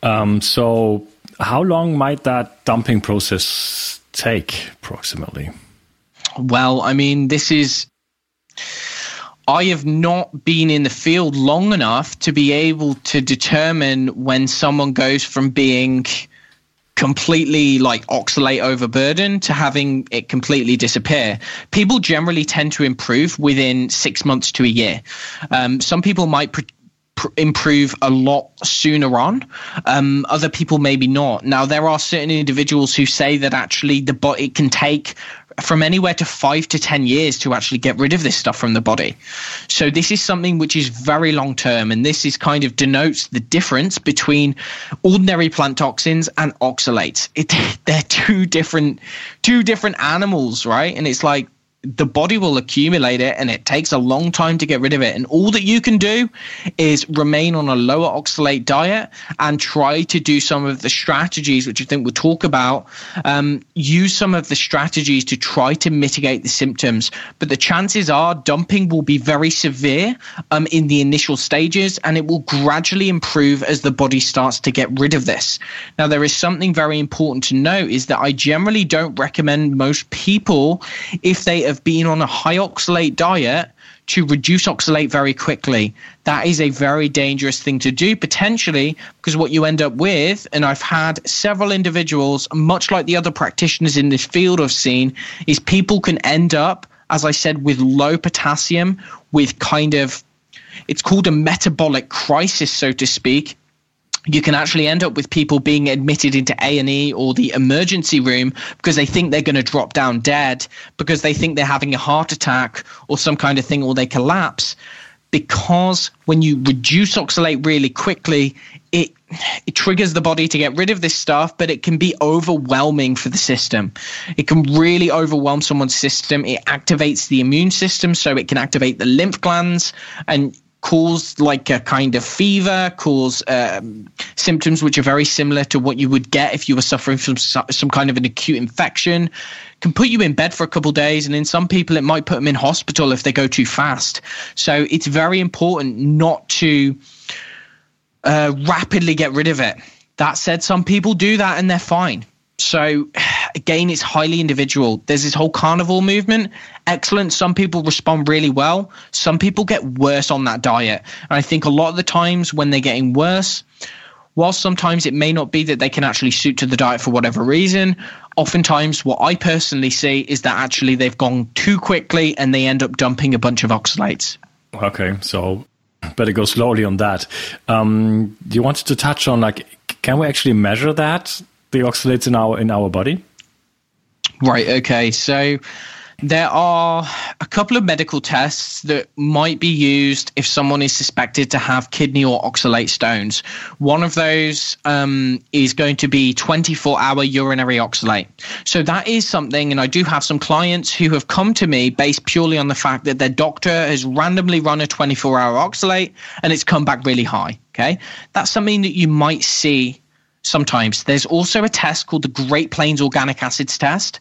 Speaker 1: Um, so how long might that dumping process take approximately?
Speaker 2: Well, I mean, this is. I have not been in the field long enough to be able to determine when someone goes from being completely like oxalate overburden to having it completely disappear. People generally tend to improve within six months to a year. Um, some people might pre- pr- improve a lot sooner on. Um, other people maybe not. Now there are certain individuals who say that actually the body it can take from anywhere to five to 10 years to actually get rid of this stuff from the body. So, this is something which is very long term, and this is kind of denotes the difference between ordinary plant toxins and oxalates. It, they're two different, two different animals, right? And it's like the body will accumulate it and it takes a long time to get rid of it. And all that you can do is remain on a lower oxalate diet and try to do some of the strategies, which I think we'll talk about. Um, use some of the strategies to try to mitigate the symptoms. But the chances are dumping will be very severe um, in the initial stages and it will gradually improve as the body starts to get rid of this. Now, there is something very important to note is that I generally don't recommend most people if they have been on a high oxalate diet to reduce oxalate very quickly. That is a very dangerous thing to do, potentially, because what you end up with, and I've had several individuals, much like the other practitioners in this field I've seen, is people can end up, as I said, with low potassium, with kind of, it's called a metabolic crisis, so to speak, you can actually end up with people being admitted into A&E or the emergency room because they think they're going to drop down dead because they think they're having a heart attack or some kind of thing or they collapse because when you reduce oxalate really quickly, it it triggers the body to get rid of this stuff, but it can be overwhelming for the system. It can really overwhelm someone's system. It activates the immune system, so it can activate the lymph glands and cause like a kind of fever, cause um, symptoms which are very similar to what you would get if you were suffering from some kind of an acute infection. Can put you in bed for a couple days, and in some people, it might put them in hospital if they go too fast. So it's very important not to uh, rapidly get rid of it. That said, some people do that and they're fine. So again, it's highly individual. There's this whole carnivore movement. Excellent. Some people respond really well. Some people get worse on that diet. And I think a lot of the times when they're getting worse, while sometimes it may not be that they can actually suit to the diet for whatever reason, oftentimes what I personally see is that actually they've gone too quickly and they end up dumping a bunch of oxalates.
Speaker 1: Okay, so better go slowly on that. Um, you wanted to touch on like, can we actually measure that the oxalates in our in our body?
Speaker 2: Right. Okay. So there are a couple of medical tests that might be used if someone is suspected to have kidney or oxalate stones. One of those um, is going to be 24 hour urinary oxalate. So that is something, and I do have some clients who have come to me based purely on the fact that their doctor has randomly run a 24 hour oxalate and it's come back really high. Okay. That's something that you might see sometimes. There's also a test called the Great Plains Organic Acids Test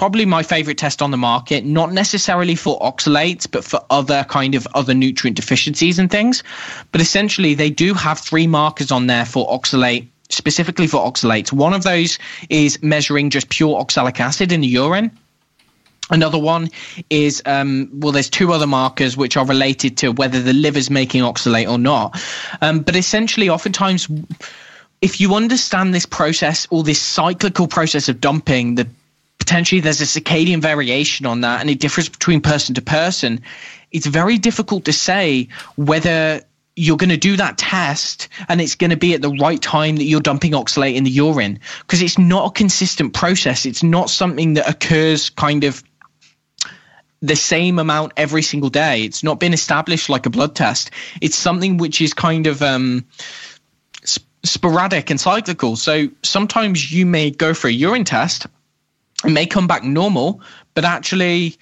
Speaker 2: probably my favorite test on the market, not necessarily for oxalates, but for other kind of other nutrient deficiencies and things. But essentially, they do have three markers on there for oxalate specifically for oxalates. One of those is measuring just pure oxalic acid in the urine. Another one is, um, well, there's two other markers which are related to whether the liver's making oxalate or not. Um, but essentially, oftentimes, if you understand this process or this cyclical process of dumping, the potentially there's a circadian variation on that and it differs between person to person. It's very difficult to say whether you're going to do that test and it's going to be at the right time that you're dumping oxalate in the urine because it's not a consistent process. It's not something that occurs kind of the same amount every single day. It's not been established like a blood test. It's something which is kind of um, sporadic and cyclical. So sometimes you may go for a urine test it may come back normal, but actually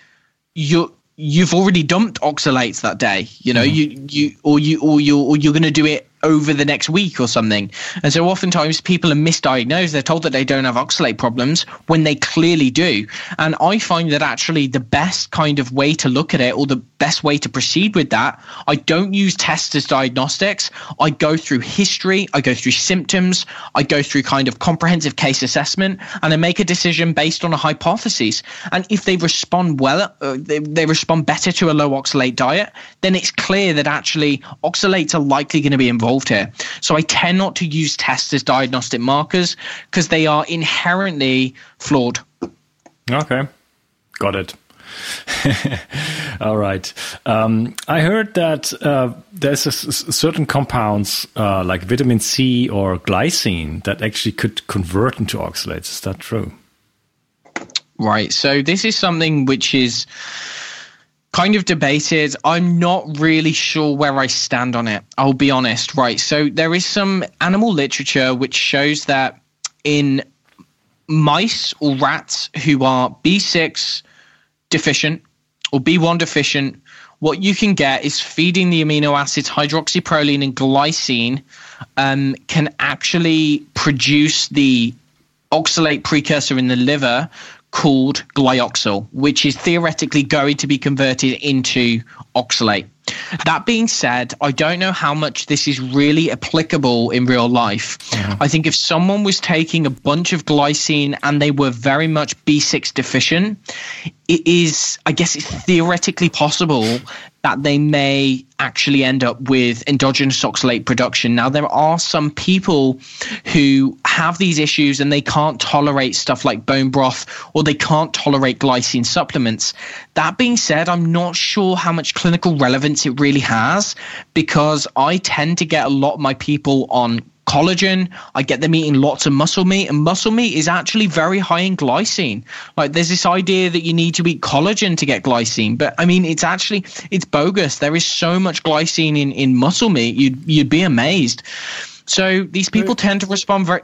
Speaker 2: you you've already dumped oxalates that day. You know, mm. you you or you or you or you're going to do it over the next week or something. And so oftentimes people are misdiagnosed. They're told that they don't have oxalate problems when they clearly do. And I find that actually the best kind of way to look at it or the best way to proceed with that, I don't use tests as diagnostics. I go through history, I go through symptoms, I go through kind of comprehensive case assessment, and I make a decision based on a hypothesis. And if they respond well, uh, they, they respond better to a low oxalate diet, then it's clear that actually oxalates are likely going to be involved involved here. So I tend not to use tests as diagnostic markers because they are inherently flawed.
Speaker 1: Okay, got it. All right. Um, I heard that uh, there's certain compounds uh, like vitamin C or glycine that actually could convert into oxalates. Is that true?
Speaker 2: Right. So this is something which is kind of debated. I'm not really sure where I stand on it. I'll be honest. Right. So there is some animal literature which shows that in mice or rats who are B6 deficient or B1 deficient, what you can get is feeding the amino acids hydroxyproline and glycine um, can actually produce the oxalate precursor in the liver called glyoxal, which is theoretically going to be converted into oxalate. That being said, I don't know how much this is really applicable in real life. Mm-hmm. I think if someone was taking a bunch of glycine and they were very much B6 deficient, it is, I guess, it's theoretically possible that they may actually end up with endogenous oxalate production. Now, there are some people who have these issues and they can't tolerate stuff like bone broth or they can't tolerate glycine supplements. That being said, I'm not sure how much clinical relevance it really has because I tend to get a lot of my people on collagen. I get them eating lots of muscle meat, and muscle meat is actually very high in glycine. Like there's this idea that you need to eat collagen to get glycine, but I mean it's actually it's bogus. There is so much glycine in in muscle meat. You'd you'd be amazed. So these people tend to respond very.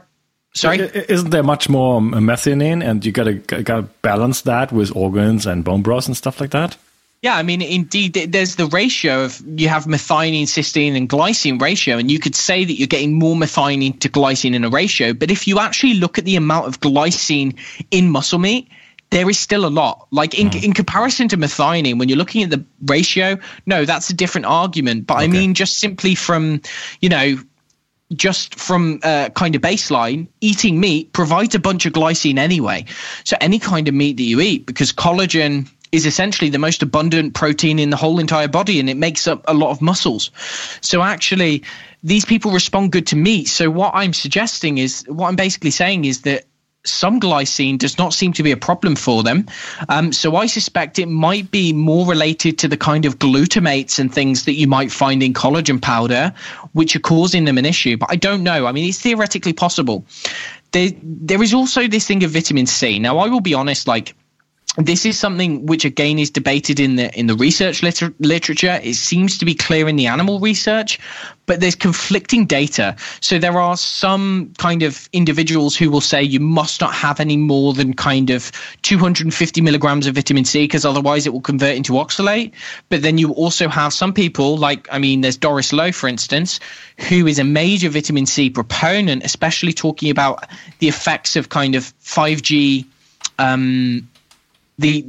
Speaker 2: Sorry,
Speaker 1: isn't there much more methionine, and you gotta gotta balance that with organs and bone broth and stuff like that?
Speaker 2: Yeah, I mean, indeed, there's the ratio of you have methionine, cysteine, and glycine ratio, and you could say that you're getting more methionine to glycine in a ratio. But if you actually look at the amount of glycine in muscle meat, there is still a lot. Like in, mm. in comparison to methionine, when you're looking at the ratio, no, that's a different argument. But okay. I mean, just simply from, you know, just from uh, kind of baseline, eating meat provides a bunch of glycine anyway. So any kind of meat that you eat, because collagen is essentially the most abundant protein in the whole entire body and it makes up a lot of muscles. So actually, these people respond good to meat. So what I'm suggesting is what I'm basically saying is that some glycine does not seem to be a problem for them. Um, so I suspect it might be more related to the kind of glutamates and things that you might find in collagen powder, which are causing them an issue. But I don't know. I mean, it's theoretically possible. There, there is also this thing of vitamin C. Now, I will be honest, like, this is something which again is debated in the in the research liter- literature. It seems to be clear in the animal research but there's conflicting data. So there are some kind of individuals who will say you must not have any more than kind of 250 milligrams of vitamin c because otherwise it will convert into oxalate. But then you also have some people like i mean there's Doris Loh for instance who is a major vitamin c proponent especially talking about the effects of kind of 5g um, the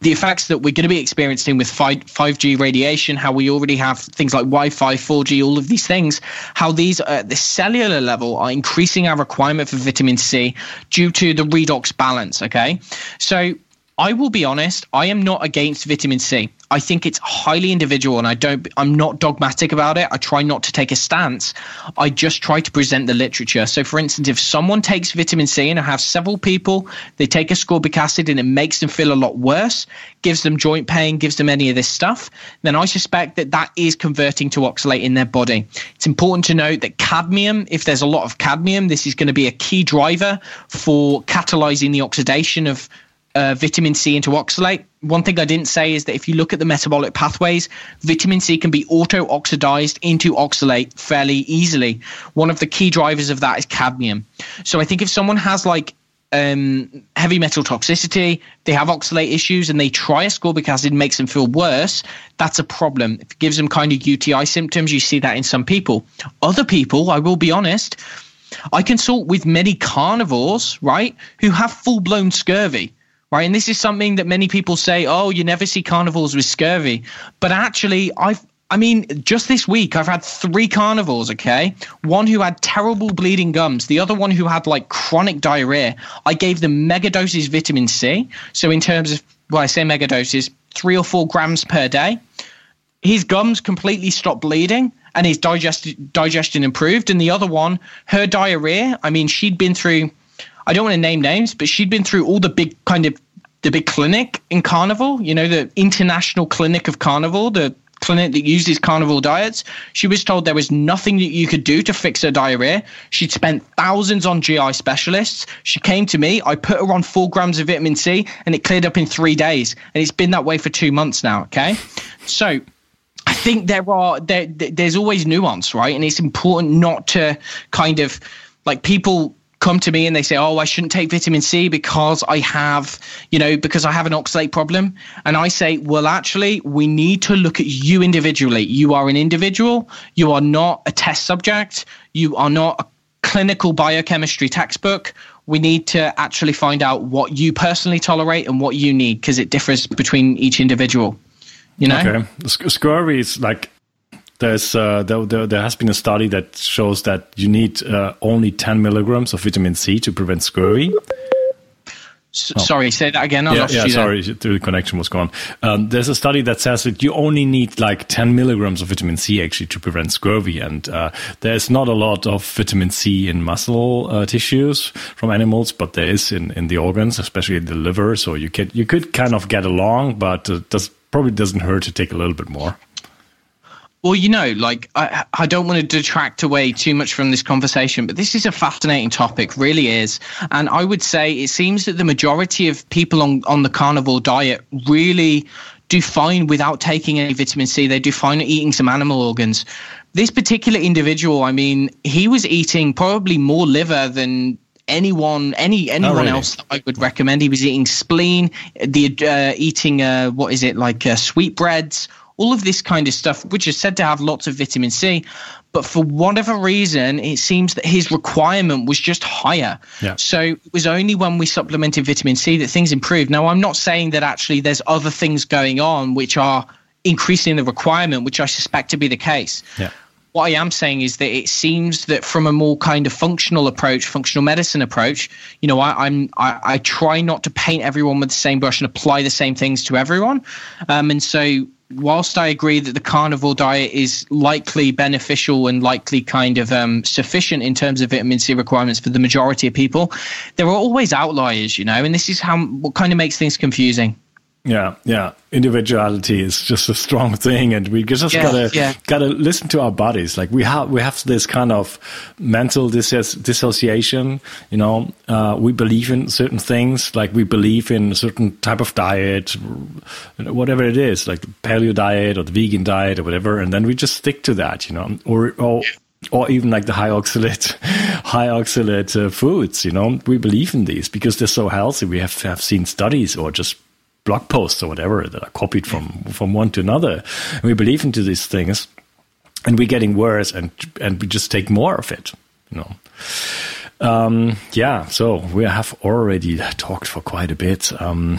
Speaker 2: the effects that we're going to be experiencing with 5, 5G radiation, how we already have things like Wi Fi, 4G, all of these things, how these at the cellular level are increasing our requirement for vitamin C due to the redox balance. Okay. So I will be honest, I am not against vitamin C. I think it's highly individual and I don't I'm not dogmatic about it. I try not to take a stance. I just try to present the literature. So for instance, if someone takes vitamin C and I have several people, they take ascorbic acid and it makes them feel a lot worse, gives them joint pain, gives them any of this stuff, then I suspect that that is converting to oxalate in their body. It's important to note that cadmium, if there's a lot of cadmium, this is going to be a key driver for catalyzing the oxidation of uh, vitamin C into oxalate. One thing I didn't say is that if you look at the metabolic pathways, vitamin C can be auto oxidized into oxalate fairly easily. One of the key drivers of that is cadmium. So I think if someone has like um, heavy metal toxicity, they have oxalate issues, and they try ascorbic acid makes them feel worse, that's a problem. If it gives them kind of UTI symptoms, you see that in some people. Other people, I will be honest, I consult with many carnivores, right, who have full blown scurvy right? And this is something that many people say, oh, you never see carnivores with scurvy. But actually, I've I mean, just this week, I've had three carnivores, okay? One who had terrible bleeding gums, the other one who had like chronic diarrhea. I gave them mega doses vitamin C. So, in terms of, well, I say mega doses, three or four grams per day. His gums completely stopped bleeding and his digest- digestion improved. And the other one, her diarrhea, I mean, she'd been through I don't want to name names, but she'd been through all the big kind of the big clinic in Carnivore, you know, the international clinic of Carnivore, the clinic that uses carnivore diets. She was told there was nothing that you could do to fix her diarrhea. She'd spent thousands on GI specialists. She came to me. I put her on four grams of vitamin C and it cleared up in three days. And it's been that way for two months now. Okay. So I think there are, there, there's always nuance, right? And it's important not to kind of like people come to me and they say, "Oh, I shouldn't take vitamin C because I have, you know, because I have an oxalate problem." And I say, "Well, actually, we need to look at you individually. You are an individual. You are not a test subject. You are not a clinical biochemistry textbook. We need to actually find out what you personally tolerate and what you need because it differs between each individual." You know?
Speaker 1: Okay. Scurvy is like there's uh, there, there, there, has been a study that shows that you need uh, only 10 milligrams of vitamin C to prevent scurvy.
Speaker 2: S- oh. Sorry, say that again. I
Speaker 1: yeah, yeah sorry, the connection was gone. Um, there's a study that says that you only need like 10 milligrams of vitamin C actually to prevent scurvy, and uh, there's not a lot of vitamin C in muscle uh, tissues from animals, but there is in, in the organs, especially in the liver. So you could you could kind of get along, but it does probably doesn't hurt to take a little bit more.
Speaker 2: Well, you know, like I, I don't want to detract away too much from this conversation, but this is a fascinating topic, really is. And I would say it seems that the majority of people on, on the carnivore diet really do fine without taking any vitamin C. They do fine eating some animal organs. This particular individual, I mean, he was eating probably more liver than anyone any anyone oh, really? else that I would recommend. He was eating spleen, the uh, eating uh, what is it like uh, sweetbreads, all of this kind of stuff, which is said to have lots of vitamin C. But for whatever reason, it seems that his requirement was just higher. Yeah. So it was only when we supplemented vitamin C that things improved. Now, I'm not saying that actually there's other things going on which are increasing the requirement, which I suspect to be the case. Yeah what I am saying is that it seems that from a more kind of functional approach, functional medicine approach, you know, I, am I, I, try not to paint everyone with the same brush and apply the same things to everyone. Um, and so, whilst I agree that the carnivore diet is likely beneficial and likely kind of um, sufficient in terms of vitamin C requirements for the majority of people, there are always outliers, you know, and this is how what kind of makes things confusing.
Speaker 1: Yeah, yeah. Individuality is just a strong thing, and we just yeah, gotta yeah. gotta listen to our bodies. Like we have we have this kind of mental dis- dissociation. You know, uh, we believe in certain things, like we believe in a certain type of diet, whatever it is, like the paleo diet or the vegan diet or whatever, and then we just stick to that. You know, or or or even like the high oxalate, high oxalate uh, foods. You know, we believe in these because they're so healthy. We have have seen studies or just blog posts or whatever that are copied from from one to another. And we believe into these things, and we're getting worse, and and we just take more of it. You know. Um, yeah, so we have already talked for quite a bit. Um,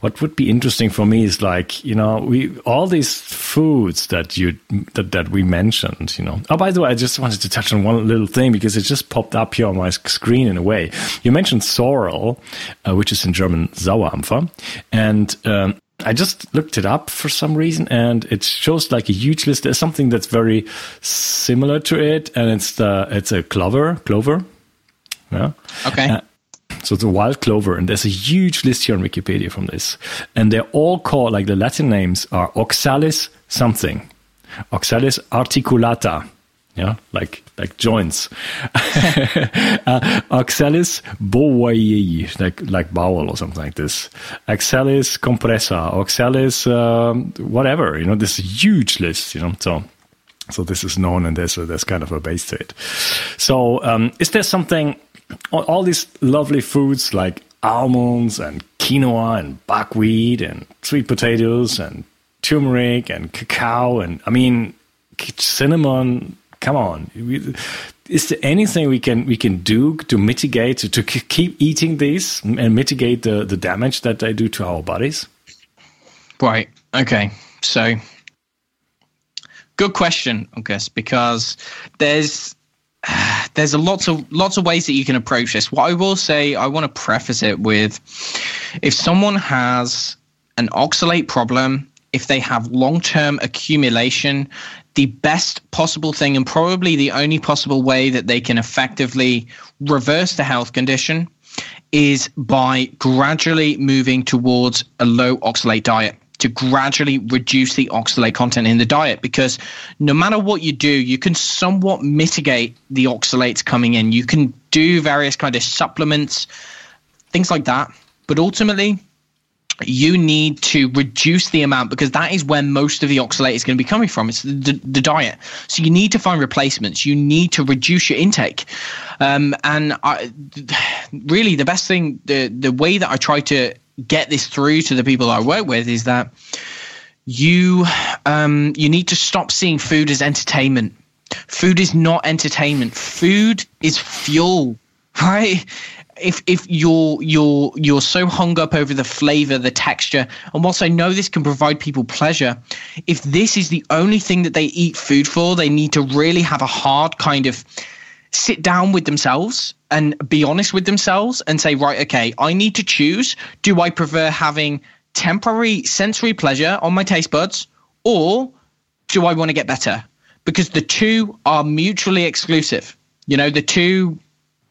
Speaker 1: what would be interesting for me is like you know we all these foods that you that, that we mentioned you know oh by the way i just wanted to touch on one little thing because it just popped up here on my screen in a way you mentioned sorrel uh, which is in german sauerampfer and um, I just looked it up for some reason, and it shows like a huge list. There's something that's very similar to it, and it's the it's a clover, clover.
Speaker 2: Yeah. Okay. Uh,
Speaker 1: so it's a wild clover, and there's a huge list here on Wikipedia from this. And they're all called, like the Latin names are Oxalis something, Oxalis articulata, yeah, like like joints. uh, Oxalis bowiei, like like bowel or something like this. Oxalis compressa, Oxalis um, whatever. You know, this huge list. You know, so so this is known, and there's a, there's kind of a base to it. So um, is there something? All these lovely foods like almonds and quinoa and buckwheat and sweet potatoes and turmeric and cacao and I mean cinnamon. Come on, is there anything we can we can do to mitigate to, keep eating these and mitigate the the damage that they do to our bodies?
Speaker 2: Right. Okay. So, good question, I guess, because there's there's a lots of lots of ways that you can approach this. What I will say, I want to preface it with if someone has an oxalate problem, if they have long-term accumulation, the best possible thing and probably the only possible way that they can effectively reverse the health condition is by gradually moving towards a low oxalate diet to gradually reduce the oxalate content in the diet because no matter what you do you can somewhat mitigate the oxalates coming in you can do various kind of supplements things like that but ultimately you need to reduce the amount because that is where most of the oxalate is going to be coming from. It's the, the, diet. So you need to find replacements. You need to reduce your intake. Um, and I, really, the best thing, the the way that I try to get this through to the people I work with is that you um, you need to stop seeing food as entertainment. Food is not entertainment. Food is fuel, right? If if you're you're you're so hung up over the flavor, the texture, and whilst I know this can provide people pleasure, if this is the only thing that they eat food for, they need to really have a hard kind of sit down with themselves and be honest with themselves and say, right, okay, I need to choose. Do I prefer having temporary sensory pleasure on my taste buds or do I want to get better? Because the two are mutually exclusive. You know, the two,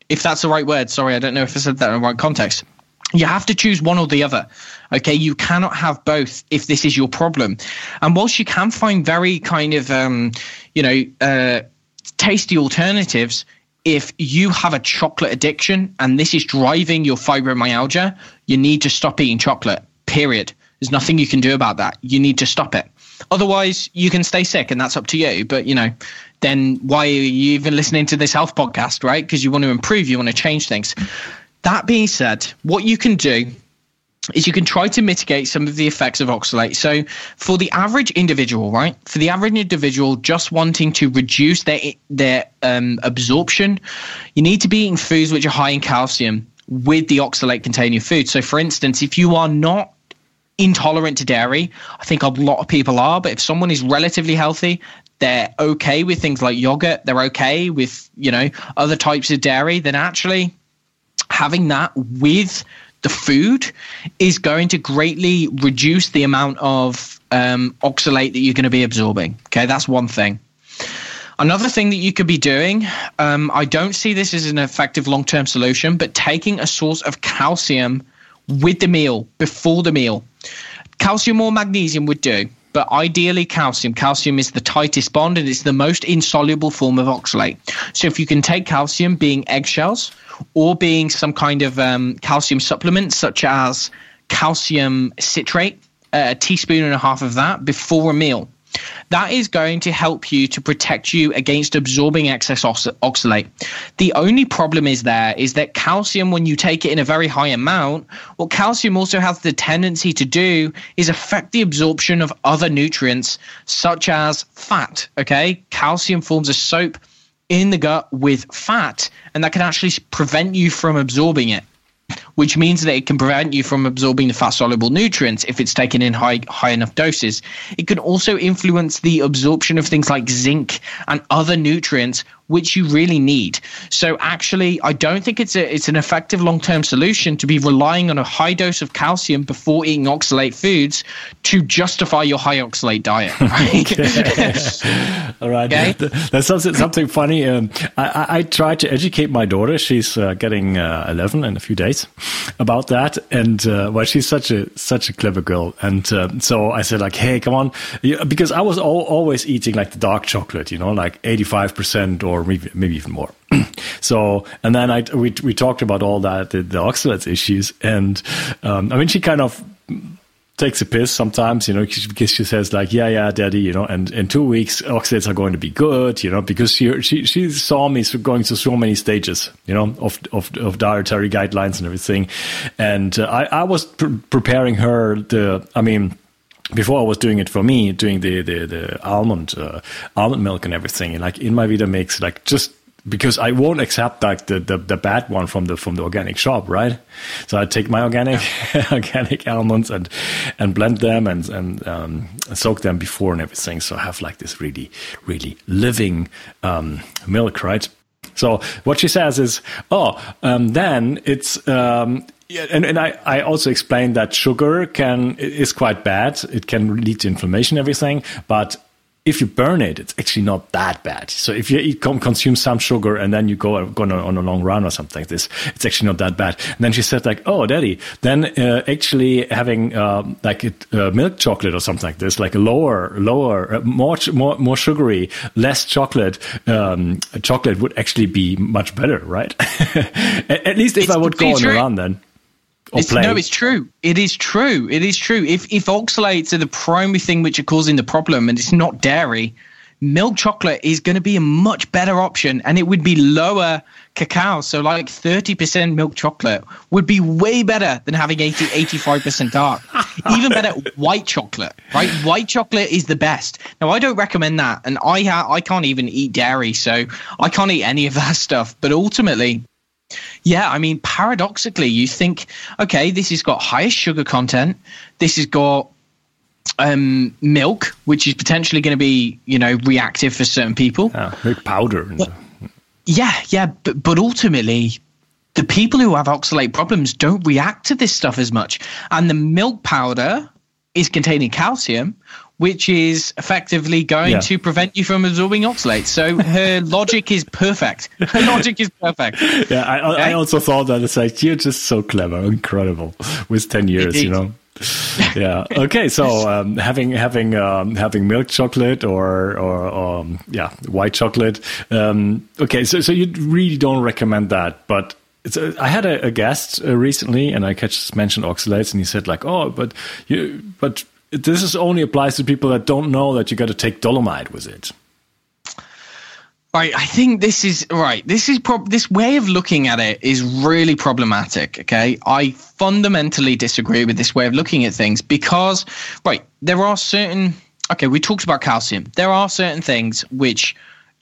Speaker 2: if that's the right word, sorry, I don't know if I said that in the right context. You have to choose one or the other. Okay, you cannot have both if this is your problem. And whilst you can find very kind of, um, you know, uh, tasty alternatives, if you have a chocolate addiction and this is driving your fibromyalgia, you need to stop eating chocolate. Period. There's nothing you can do about that. You need to stop it. Otherwise, you can stay sick, and that's up to you. But you know, then why are you even listening to this health podcast, right? Because you want to improve, you want to change things. That being said, what you can do is you can try to mitigate some of the effects of oxalate. So, for the average individual, right, for the average individual just wanting to reduce their their um, absorption, you need to be eating foods which are high in calcium with the oxalate containing food. So, for instance, if you are not intolerant to dairy, I think a lot of people are, but if someone is relatively healthy, they're okay with things like yogurt, they're okay with, you know, other types of dairy, then actually having that with the food is going to greatly reduce the amount of um, oxalate that you're going to be absorbing. Okay, that's one thing. Another thing that you could be doing, um, I don't see this as an effective long term solution, but taking a source of calcium with the meal, before the meal. Calcium or magnesium would do but ideally calcium. Calcium is the tightest bond and it's the most insoluble form of oxalate. So if you can take calcium being eggshells or being some kind of um, calcium supplement such as calcium citrate, a teaspoon and a half of that before a meal that is going to help you to protect you against absorbing excess oxalate. The only problem is there is that calcium, when you take it in a very high amount, what calcium also has the tendency to do is affect the absorption of other nutrients, such as fat. Okay, calcium forms a soap in the gut with fat, and that can actually prevent you from absorbing it which means that it can prevent you from absorbing the fat soluble nutrients if it's taken in high high enough doses. It can also influence the absorption of things like zinc and other nutrients which you really need. So actually, I don't think it's a it's an effective long term solution to be relying on a high dose of calcium before eating oxalate foods to justify your high oxalate diet.
Speaker 1: Right? All right. Okay? That's something, something funny. Um, I, I tried to educate my daughter. She's uh, getting uh, 11 in a few days about that, and uh, well, she's such a such a clever girl, and uh, so I said like, hey, come on, because I was all, always eating like the dark chocolate, you know, like 85 percent or or maybe, maybe even more. so, and then I we we talked about all that the, the oxalates issues, and um, I mean she kind of takes a piss sometimes, you know, because she says like, yeah, yeah, daddy, you know, and in two weeks oxalates are going to be good, you know, because she she she saw me going through so many stages, you know, of of, of dietary guidelines and everything, and uh, I I was pr- preparing her the, I mean before I was doing it for me, doing the the, the almond uh, almond milk and everything, like in my Vitamix, like just because I won't accept like the, the, the bad one from the from the organic shop, right? So I take my organic organic almonds and and blend them and and um, soak them before and everything. So I have like this really really living um, milk, right? So what she says is, oh, um, then it's um, yeah, and, and I, I also explained that sugar can is quite bad. It can lead to inflammation, everything. But if you burn it, it's actually not that bad. So if you eat, consume some sugar and then you go, go on, a, on a long run or something like this, it's actually not that bad. And then she said like, oh, daddy, then uh, actually having uh, like a, uh, milk chocolate or something like this, like a lower, lower, uh, more, more, more sugary, less chocolate, um, chocolate would actually be much better, right? at, at, least if it's I would go on a run then.
Speaker 2: It's, no, it's true. It is true. It is true. If if oxalates are the primary thing which are causing the problem, and it's not dairy, milk chocolate is going to be a much better option, and it would be lower cacao. So like thirty percent milk chocolate would be way better than having 80, 85 percent dark. Even better, white chocolate. Right, white chocolate is the best. Now I don't recommend that, and I ha- I can't even eat dairy, so I can't eat any of that stuff. But ultimately yeah, I mean, paradoxically, you think, okay, this has got highest sugar content. This has got um, milk, which is potentially going to be, you know, reactive for certain people.
Speaker 1: Yeah, milk powder. But,
Speaker 2: yeah, yeah, but, but ultimately, the people who have oxalate problems don't react to this stuff as much. And the milk powder is containing calcium, which is effectively going yeah. to prevent you from absorbing oxalates. So her logic is perfect. Her logic is perfect.
Speaker 1: Yeah, I, okay? I also thought that it's like you're just so clever, incredible with ten years, Indeed. you know. yeah. Okay. So um, having having um, having milk chocolate or or um, yeah white chocolate. Um, okay. So so you really don't recommend that, but. A, I had a, a guest uh, recently, and I just mentioned oxalates, and he said like, "Oh, but you, but this is only applies to people that don't know that you got to take dolomite with it."
Speaker 2: Right, I think this is right. This is prob- this way of looking at it is really problematic. Okay, I fundamentally disagree with this way of looking at things because, right, there are certain. Okay, we talked about calcium. There are certain things which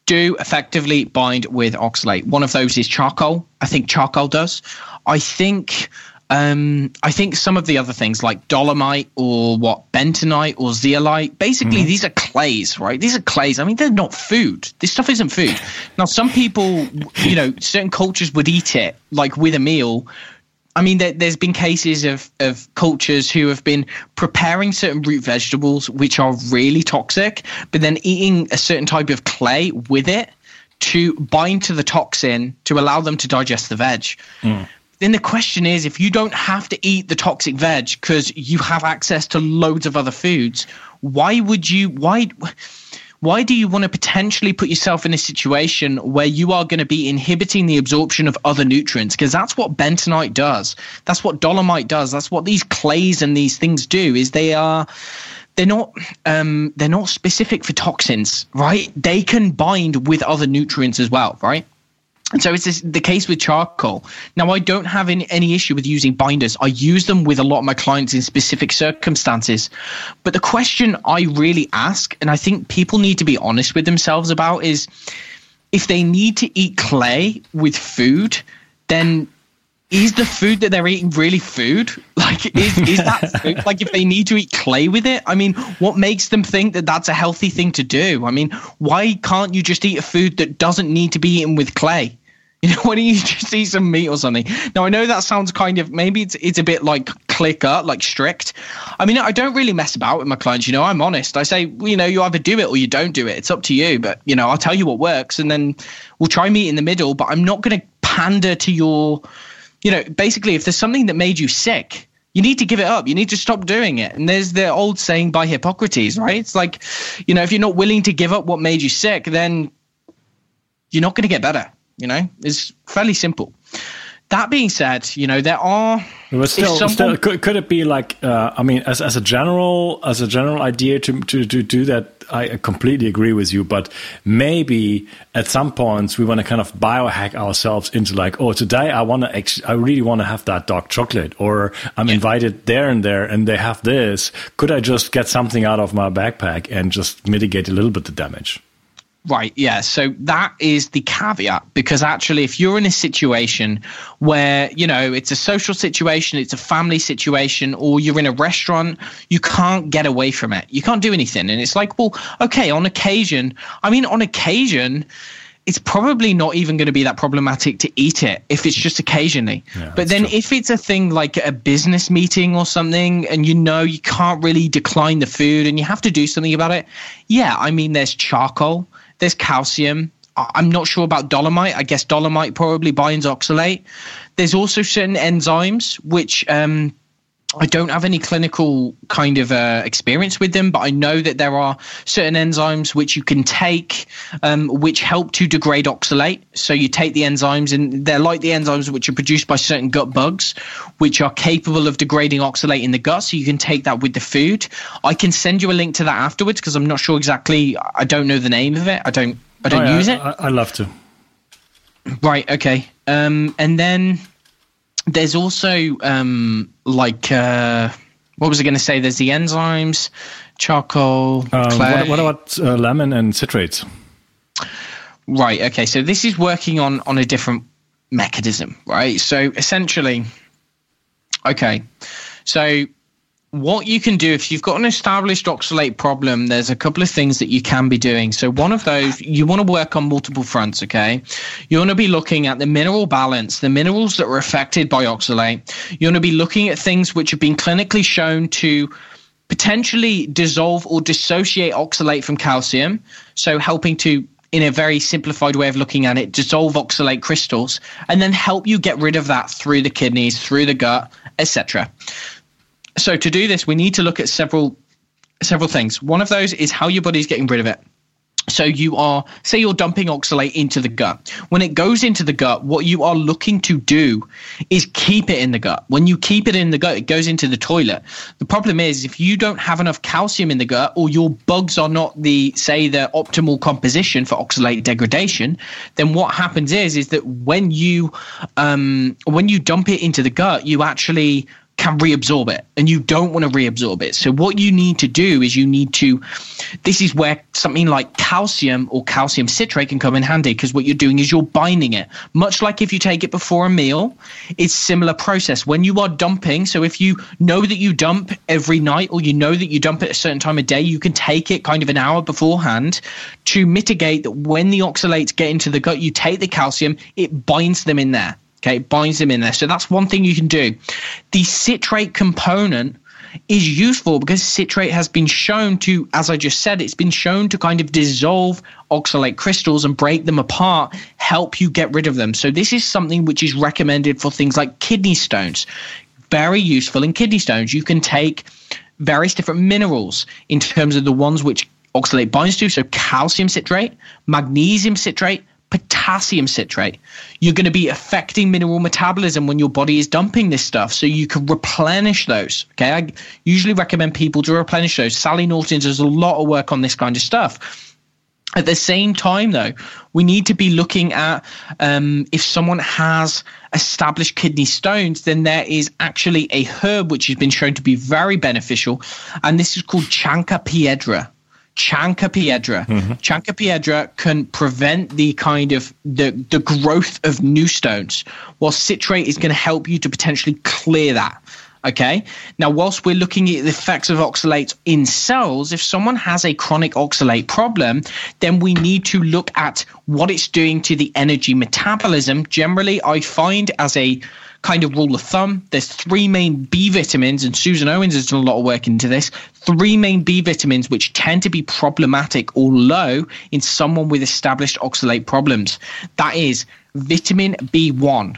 Speaker 2: do effectively bind with oxalate. One of those is charcoal. I think charcoal does. I think um, I think some of the other things like dolomite or what bentonite or zeolite, basically mm-hmm. these are clays, right? These are clays. I mean, they're not food. This stuff isn't food. Now, some people, you know, certain cultures would eat it like with a meal. I mean, there, has been cases of, of cultures who have been preparing certain root vegetables which are really toxic, but then eating a certain type of clay with it to bind to the toxin to allow them to digest the veg. Mm then the question is if you don't have to eat the toxic veg because you have access to loads of other foods why would you why why do you want to potentially put yourself in a situation where you are going to be inhibiting the absorption of other nutrients? Because that's what bentonite does. That's what dolomite does. That's what these clays and these things do is they are they're not um, they're not specific for toxins right? They can bind with other nutrients as well right and so it's this, the case with charcoal. Now, I don't have any, any issue with using binders. I use them with a lot of my clients in specific circumstances. But the question I really ask, and I think people need to be honest with themselves about, is if they need to eat clay with food, then is the food that they're eating really food? Like, is, is that food? Like, if they need to eat clay with it, I mean, what makes them think that that's a healthy thing to do? I mean, why can't you just eat a food that doesn't need to be eaten with clay? You know, why don't you just eat some meat or something? Now, I know that sounds kind of maybe it's it's a bit like clicker, like strict. I mean, I don't really mess about with my clients. You know, I'm honest. I say, well, you know, you either do it or you don't do it. It's up to you. But you know, I'll tell you what works, and then we'll try meet in the middle. But I'm not going to pander to your you know, basically, if there's something that made you sick, you need to give it up. You need to stop doing it. And there's the old saying by Hippocrates, right? It's like, you know, if you're not willing to give up what made you sick, then you're not going to get better. You know, it's fairly simple. That being said, you know there are.
Speaker 1: Still, someone, still could, could it be like? Uh, I mean, as as a general as a general idea to to to do that, I completely agree with you. But maybe at some points we want to kind of biohack ourselves into like, oh, today I want to, actually, I really want to have that dark chocolate, or I'm yeah. invited there and there, and they have this. Could I just get something out of my backpack and just mitigate a little bit the damage?
Speaker 2: Right, yeah. So that is the caveat because actually, if you're in a situation where, you know, it's a social situation, it's a family situation, or you're in a restaurant, you can't get away from it. You can't do anything. And it's like, well, okay, on occasion, I mean, on occasion, it's probably not even going to be that problematic to eat it if it's just occasionally. Yeah, but then true. if it's a thing like a business meeting or something and you know you can't really decline the food and you have to do something about it, yeah, I mean there's charcoal there's calcium. I'm not sure about dolomite. I guess dolomite probably binds oxalate. There's also certain enzymes which um, I don't have any clinical kind of uh, experience with them, but I know that there are certain enzymes which you can take um, which help to degrade oxalate. So you take the enzymes, and they're like the enzymes which are produced by certain gut bugs, which are capable of degrading oxalate in the gut. So you can take that with the food. I can send you a link to that afterwards because I'm not sure exactly. I don't know the name of it. I don't. I don't oh, yeah, use it. I,
Speaker 1: I love to.
Speaker 2: Right. Okay. Um, and then there's also um, like uh, what was I going to say? There's the enzymes, charcoal.
Speaker 1: Um, what, what, about uh, lemon and citrates?
Speaker 2: Right. Okay. So this is working on on a different mechanism, right? So essentially, okay. So what you can do if you've got an established oxalate problem, there's a couple of things that you can be doing. So, one of those, you want to work on multiple fronts, okay? You want to be looking at the mineral balance, the minerals that are affected by oxalate. You want to be looking at things which have been clinically shown to potentially dissolve or dissociate oxalate from calcium, so helping to in a very simplified way of looking at it, dissolve oxalate crystals, and then help you get rid of that through the kidneys, through the gut, etc. So to do this, we need to look at several several things. One of those is how your body's getting rid of it. So you are, say you're dumping oxalate into the gut. When it goes into the gut, what you are looking to do is keep it in the gut. When you keep it in the gut, it goes into the toilet. The problem is if you don't have enough calcium in the gut or your bugs are not the, say, the optimal composition for oxalate degradation, then what happens is, is that when you, um, when you dump it into the gut, you actually can reabsorb it and you don't want to reabsorb it. So what you need to do is you need to this is where something like calcium or calcium citrate can come in handy because what you're doing is you're binding it. Much like if you take it before a meal, it's similar process. When you are dumping, so if you know that you dump every night or you know that you dump at a certain time of day, you can take it kind of an hour beforehand to mitigate that when the oxalates get into the gut, you take the calcium, it binds them in there. Okay, binds them in there. So that's one thing you can do. The citrate component is useful because citrate has been shown to, as I just said, it's been shown to kind of dissolve oxalate crystals and break them apart, help you get rid of them. So this is something which is recommended for things like kidney stones. Very useful in kidney stones. You can take various different minerals in terms of the ones which oxalate binds to, so calcium citrate, magnesium citrate, potassium citrate. You're going to be affecting mineral metabolism when your body is dumping this stuff. So you can replenish those. Okay. I usually recommend people to replenish those. Sally Norton does a lot of work on this kind of stuff. At the same time, though, we need to be looking at um, if someone has established kidney stones, then there is actually a herb which has been shown to be very beneficial, and this is called Chanca piedra. Chanca piedra. Mm-hmm. Chanca piedra can prevent the kind of the, the growth of new stones, while citrate is going to help you to potentially clear that. Okay. Now, whilst we're looking at the effects of oxalate in cells, if someone has a chronic oxalate problem, then we need to look at what it's doing to the energy metabolism. Generally, I find as a kind of rule of thumb. There's three main B vitamins, and Susan Owens has done a lot of work into this. Three main B vitamins which tend to be problematic or low in someone with established oxalate problems. That is vitamin B1,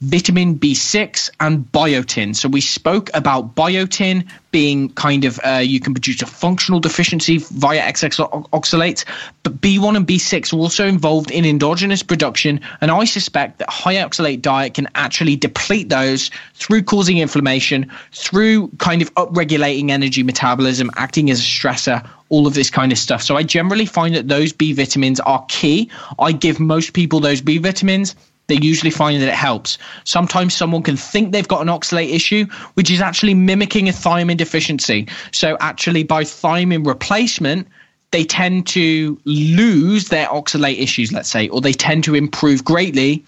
Speaker 2: vitamin B6 and biotin. So we spoke about biotin being kind of uh, you can produce a functional deficiency via XX oxalates, but B1 and B6 are also involved in endogenous production, and I suspect that high oxalate diet can actually deplete those through causing inflammation, through kind of upregulating energy metabolism, acting as a stressor, all of this kind of stuff. So I generally find that those B vitamins are key. I give most people those B vitamins they usually find that it helps. Sometimes someone can think they've got an oxalate issue, which is actually mimicking a thiamine deficiency. So, actually, by thiamine replacement, they tend to lose their oxalate issues, let's say, or they tend to improve greatly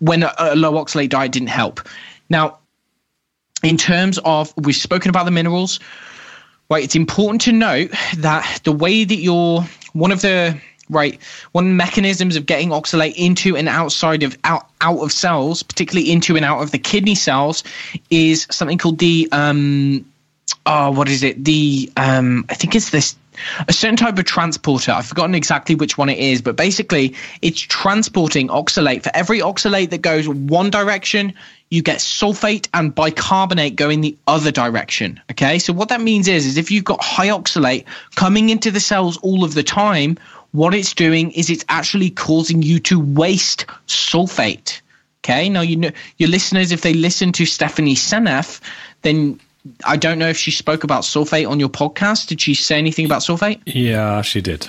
Speaker 2: when a, a low oxalate diet didn't help. Now, in terms of, we've spoken about the minerals, right? It's important to note that the way that you're, one of the right? One mechanisms of getting oxalate into and outside of out, out of cells particularly into and out of the kidney cells is something called the um oh what is it? The um i think it's this a certain type of transporter. I've forgotten exactly which one it is but basically it's transporting oxalate. For every oxalate that goes one direction you get sulfate and bicarbonate going the other direction okay? So what that means is is if you've got high oxalate coming into the cells all of the time what it's doing is it's actually causing you to waste sulfate. Okay, now you know your listeners, if they listen to Stephanie Seneff, then I don't know if she spoke about sulfate on your podcast. Did she say anything about sulfate?
Speaker 1: Yeah, she did.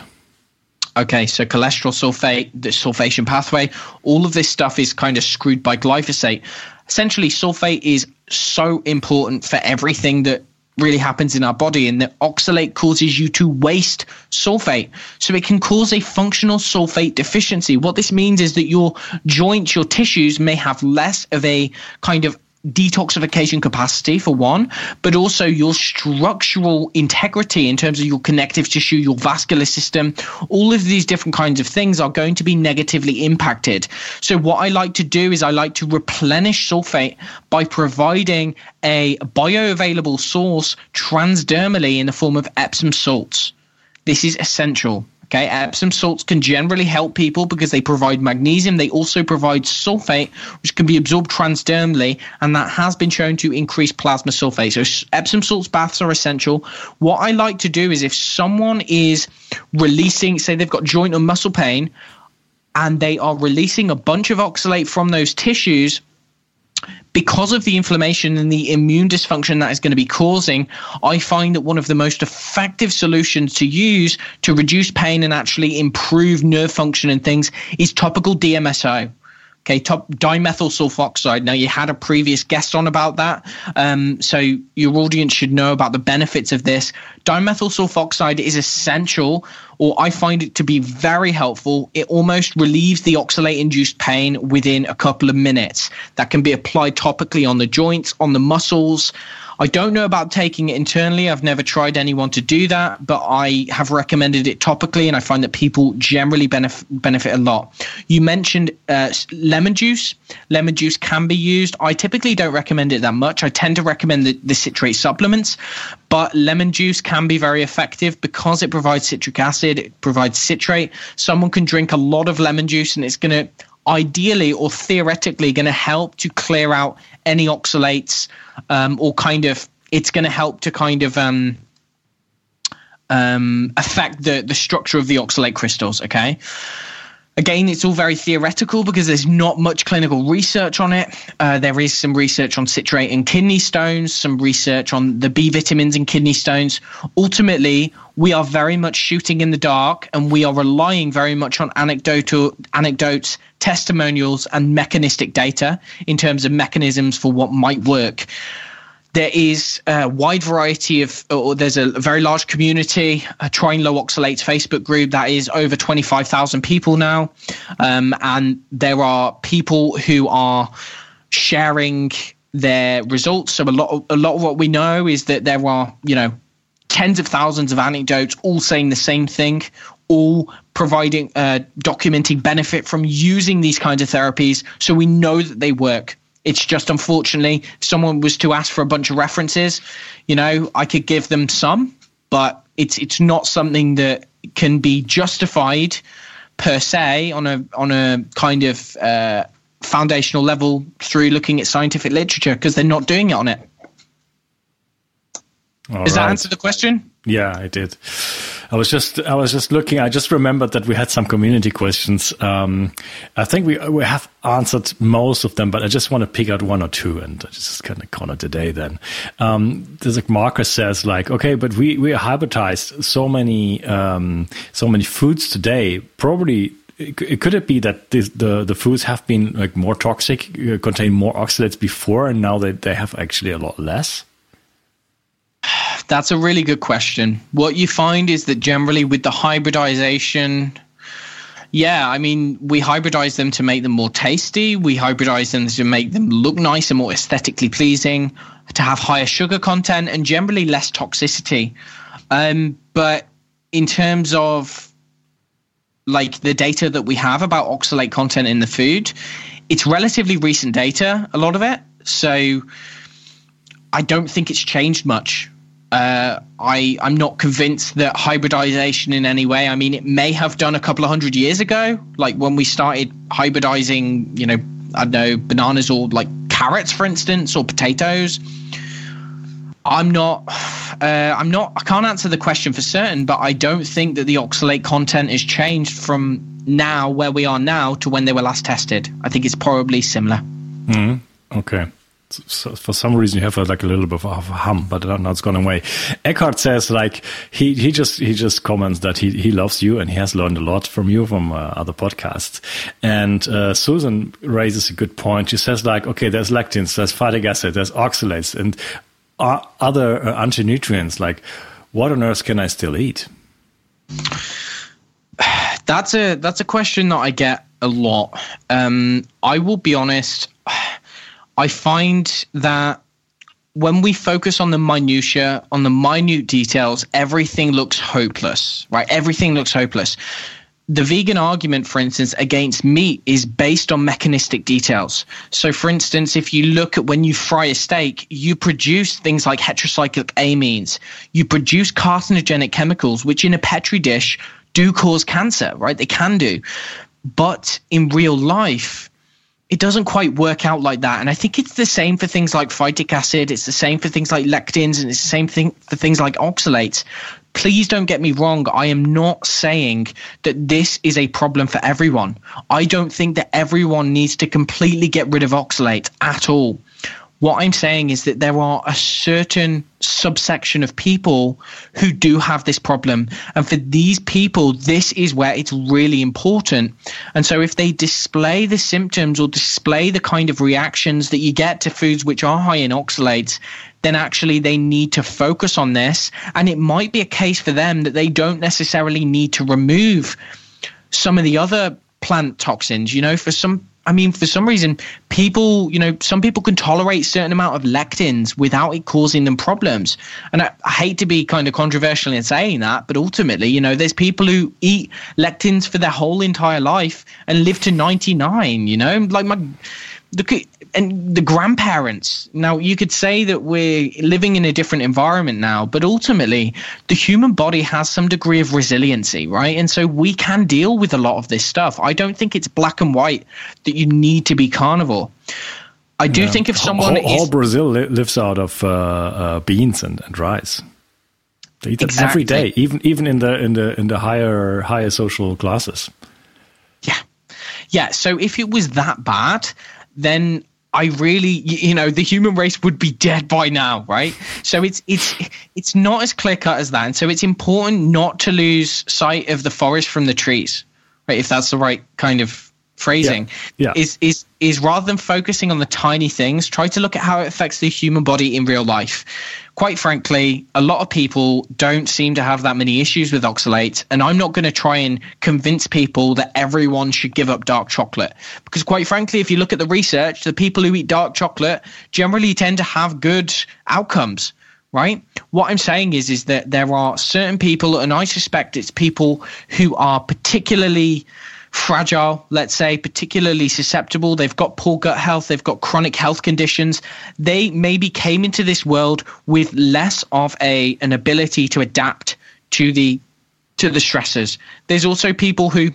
Speaker 2: Okay, so cholesterol sulfate, the sulfation pathway, all of this stuff is kind of screwed by glyphosate. Essentially, sulfate is so important for everything that really happens in our body and that oxalate causes you to waste sulfate. So it can cause a functional sulfate deficiency. What this means is that your joints your tissues may have less of a kind of detoxification capacity for one, but also your structural integrity in terms of your connective tissue, your vascular system. All of these different kinds of things are going to be negatively impacted. So, what I like to do is I like to replenish sulfate by providing a bioavailable source transdermally in the form of Epsom salts. This is essential. Okay, Epsom salts can generally help people because they provide magnesium. They also provide sulfate, which can be absorbed transdermally, and that has been shown to increase plasma sulfate. So Epsom salts baths are essential. What I like to do is if someone is releasing, say they've got joint or muscle pain, and they are releasing a bunch of oxalate from those tissues, because of the inflammation and the immune dysfunction that is going to be causing, I find that one of the most effective solutions to use to reduce pain and actually improve nerve function and things is topical DMSO. Okay, top dimethyl sulfoxide. Now, you had a previous guest on about that, um, so your audience should know about the benefits of this. Dimethyl sulfoxide is essential, or I find it to be very helpful. It almost relieves the oxalate induced pain within a couple of minutes. That can be applied topically on the joints, on the muscles. I don't know about taking it internally. I've never tried anyone to do that, but I have recommended it topically, and I find that people generally benef- benefit a lot. You mentioned uh, lemon juice. Lemon juice can be used. I typically don't recommend it that much. I tend to recommend the, the citrate supplements, but lemon juice can be very effective because it provides citric acid, it provides citrate. Someone can drink a lot of lemon juice, and it's going to ideally or theoretically going to help to clear out any oxalates um, or kind of it's going to help to kind of um, um, affect the the structure of the oxalate crystals. Okay. Again, it's all very theoretical because there's not much clinical research on it. Uh, there is some research on citrate and kidney stones, some research on the B vitamins in kidney stones. Ultimately, we are very much shooting in the dark and we are relying very much on anecdotal anecdotes, testimonials, and mechanistic data in terms of mechanisms for what might work there is a wide variety of, or there's a very large community, a trying low oxalates Facebook group that is over 25,000 people now. Um, and there are people who are sharing their results. So a lot of, a lot of what we know is that there are, you know, tens of thousands of anecdotes all saying the same thing, all providing, uh, documenting benefit from using these kinds of therapies. So we know that they work. It's just unfortunately, if someone was to ask for a bunch of references, you know, I could give them some, but it's it's not something that can be justified per se on a on a kind of uh, foundational level through looking at scientific literature because they're not doing it on it. All Does right. that answer the question?
Speaker 1: Yeah, I did. I was just I was just looking. I just remembered that we had some community questions. Um, I think we we have answered most of them, but I just want to pick out one or two and just kind of call it a day. Then um, there's like Marcus says, like, okay, but we we hybridized so many um, so many foods today. Probably it, could it be that this, the the foods have been like more toxic, uh, contain more oxalates before, and now they they have actually a lot less?
Speaker 2: That's a really good question. What you find is that generally with the hybridization, yeah, I mean, we hybridize them to make them more tasty. We hybridize them to make them look nice and more aesthetically pleasing, to have higher sugar content and generally less toxicity. Um, but in terms of like the data that we have about oxalate content in the food, it's relatively recent data, a lot of it. So I don't think it's changed much uh, I I'm not convinced that hybridization in any way. I mean, it may have done a couple of hundred years ago, like when we started hybridizing. You know, I don't know bananas or like carrots, for instance, or potatoes. I'm not. Uh, I'm not. I can't answer the question for certain, but I don't think that the oxalate content has changed from now where we are now to when they were last tested. I think it's probably similar.
Speaker 1: Mm, okay so for some reason you have a, like a little bit of a hum, but now it's gone away. Eckhart says like he he just he just comments that he he loves you and he has learned a lot from you from uh, other podcasts. And uh, Susan raises a good point. She says like okay, there's lectins, there's phytic acid, there's oxalates, and other uh, anti-nutrients. Like what on earth can I still eat?
Speaker 2: That's a that's a question that I get a lot. Um, I will be honest. I find that when we focus on the minutia, on the minute details, everything looks hopeless, right? Everything looks hopeless. The vegan argument, for instance, against meat is based on mechanistic details. So, for instance, if you look at when you fry a steak, you produce things like heterocyclic amines, you produce carcinogenic chemicals, which in a Petri dish do cause cancer, right? They can do. But in real life, it doesn't quite work out like that. And I think it's the same for things like phytic acid. It's the same for things like lectins, and it's the same thing for things like oxalates. Please don't get me wrong. I am not saying that this is a problem for everyone. I don't think that everyone needs to completely get rid of oxalate at all. What I'm saying is that there are a certain subsection of people who do have this problem. And for these people, this is where it's really important. And so if they display the symptoms or display the kind of reactions that you get to foods which are high in oxalates, then actually they need to focus on this. And it might be a case for them that they don't necessarily need to remove some of the other plant toxins. You know, for some I mean, for some reason, people, you know, some people can tolerate certain amount of lectins without it causing them problems. And I, I, hate to be kind of controversial in saying that, but ultimately, you know, there's people who eat lectins for their whole entire life and live to 99, you know, like my, look at and the grandparents. Now, you could say that we're living in a different environment now, but ultimately, the human body has some degree of resiliency, right? And so we can deal with a lot of this stuff. I don't think it's black and white that you need to be carnivore. I do yeah. think if someone
Speaker 1: whole, whole Brazil li- lives out of uh, uh, beans and, and rice. They eat exactly. every day, even even in the in the in the higher higher social classes.
Speaker 2: Yeah, yeah. So if it was that bad, then I really, you know, the human race would be dead by now, right? So it's it's it's not as clear cut as that, and so it's important not to lose sight of the forest from the trees, right? If that's the right kind of phrasing, yeah. yeah. is is is rather than focusing on the tiny things, try to look at how it affects the human body in real life quite frankly, a lot of people don't seem to have that many issues with oxalate. And I'm not going to try and convince people that everyone should give up dark chocolate. Because, quite frankly, if you look at the research, the people who eat dark chocolate generally tend to have good outcomes. Right. What I'm saying is, is that there are certain people, and I suspect it's people who are particularly fragile, let's say, particularly susceptible. They've got poor gut health, they've got chronic health conditions. They maybe came into this world with less of a an ability to adapt to the to the stressors. There's also people who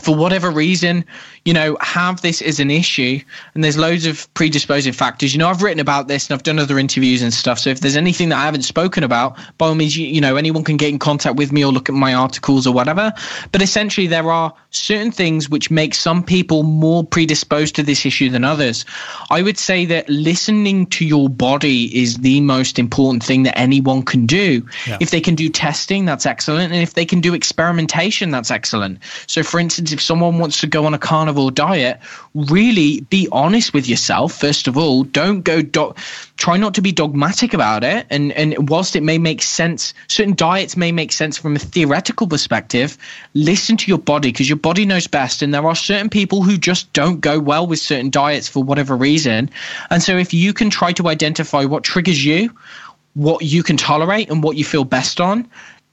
Speaker 2: for whatever reason, you know, have this as an issue. And there's loads of predisposing factors. You know, I've written about this and I've done other interviews and stuff. So if there's anything that I haven't spoken about, by all means, you, you know, anyone can get in contact with me or look at my articles or whatever. But essentially, there are certain things which make some people more predisposed to this issue than others. I would say that listening to your body is the most important thing that anyone can do. Yeah. If they can do testing, that's excellent. And if they can do experimentation, that's excellent. So, for instance, if someone wants to go on a carnivore diet, really be honest with yourself, first of all. Don't go, do- try not to be dogmatic about it. And, and whilst it may make sense, certain diets may make sense from a theoretical perspective, listen to your body because your body knows best. And there are certain people who just don't go well with certain diets for whatever reason. And so if you can try to identify what triggers you, what you can tolerate and what you feel best on,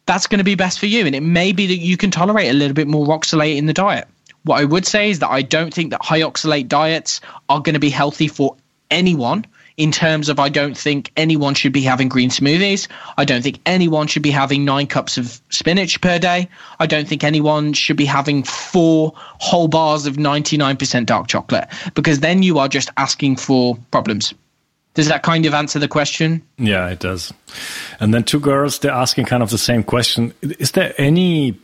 Speaker 2: that's going to be best for you. And it may be that you can tolerate a little bit more oxalate in the diet. What I would say is that I don't think that high oxalate diets are going to be healthy for anyone in terms of I don't think anyone should be having green smoothies. I don't think anyone should be having nine cups of spinach per day. I don't think anyone should be having four whole bars of 99% dark chocolate because then you are just asking for problems. Does that kind of answer the question?
Speaker 1: Yeah, it does. And then two girls, they're asking kind of the same question. Is there any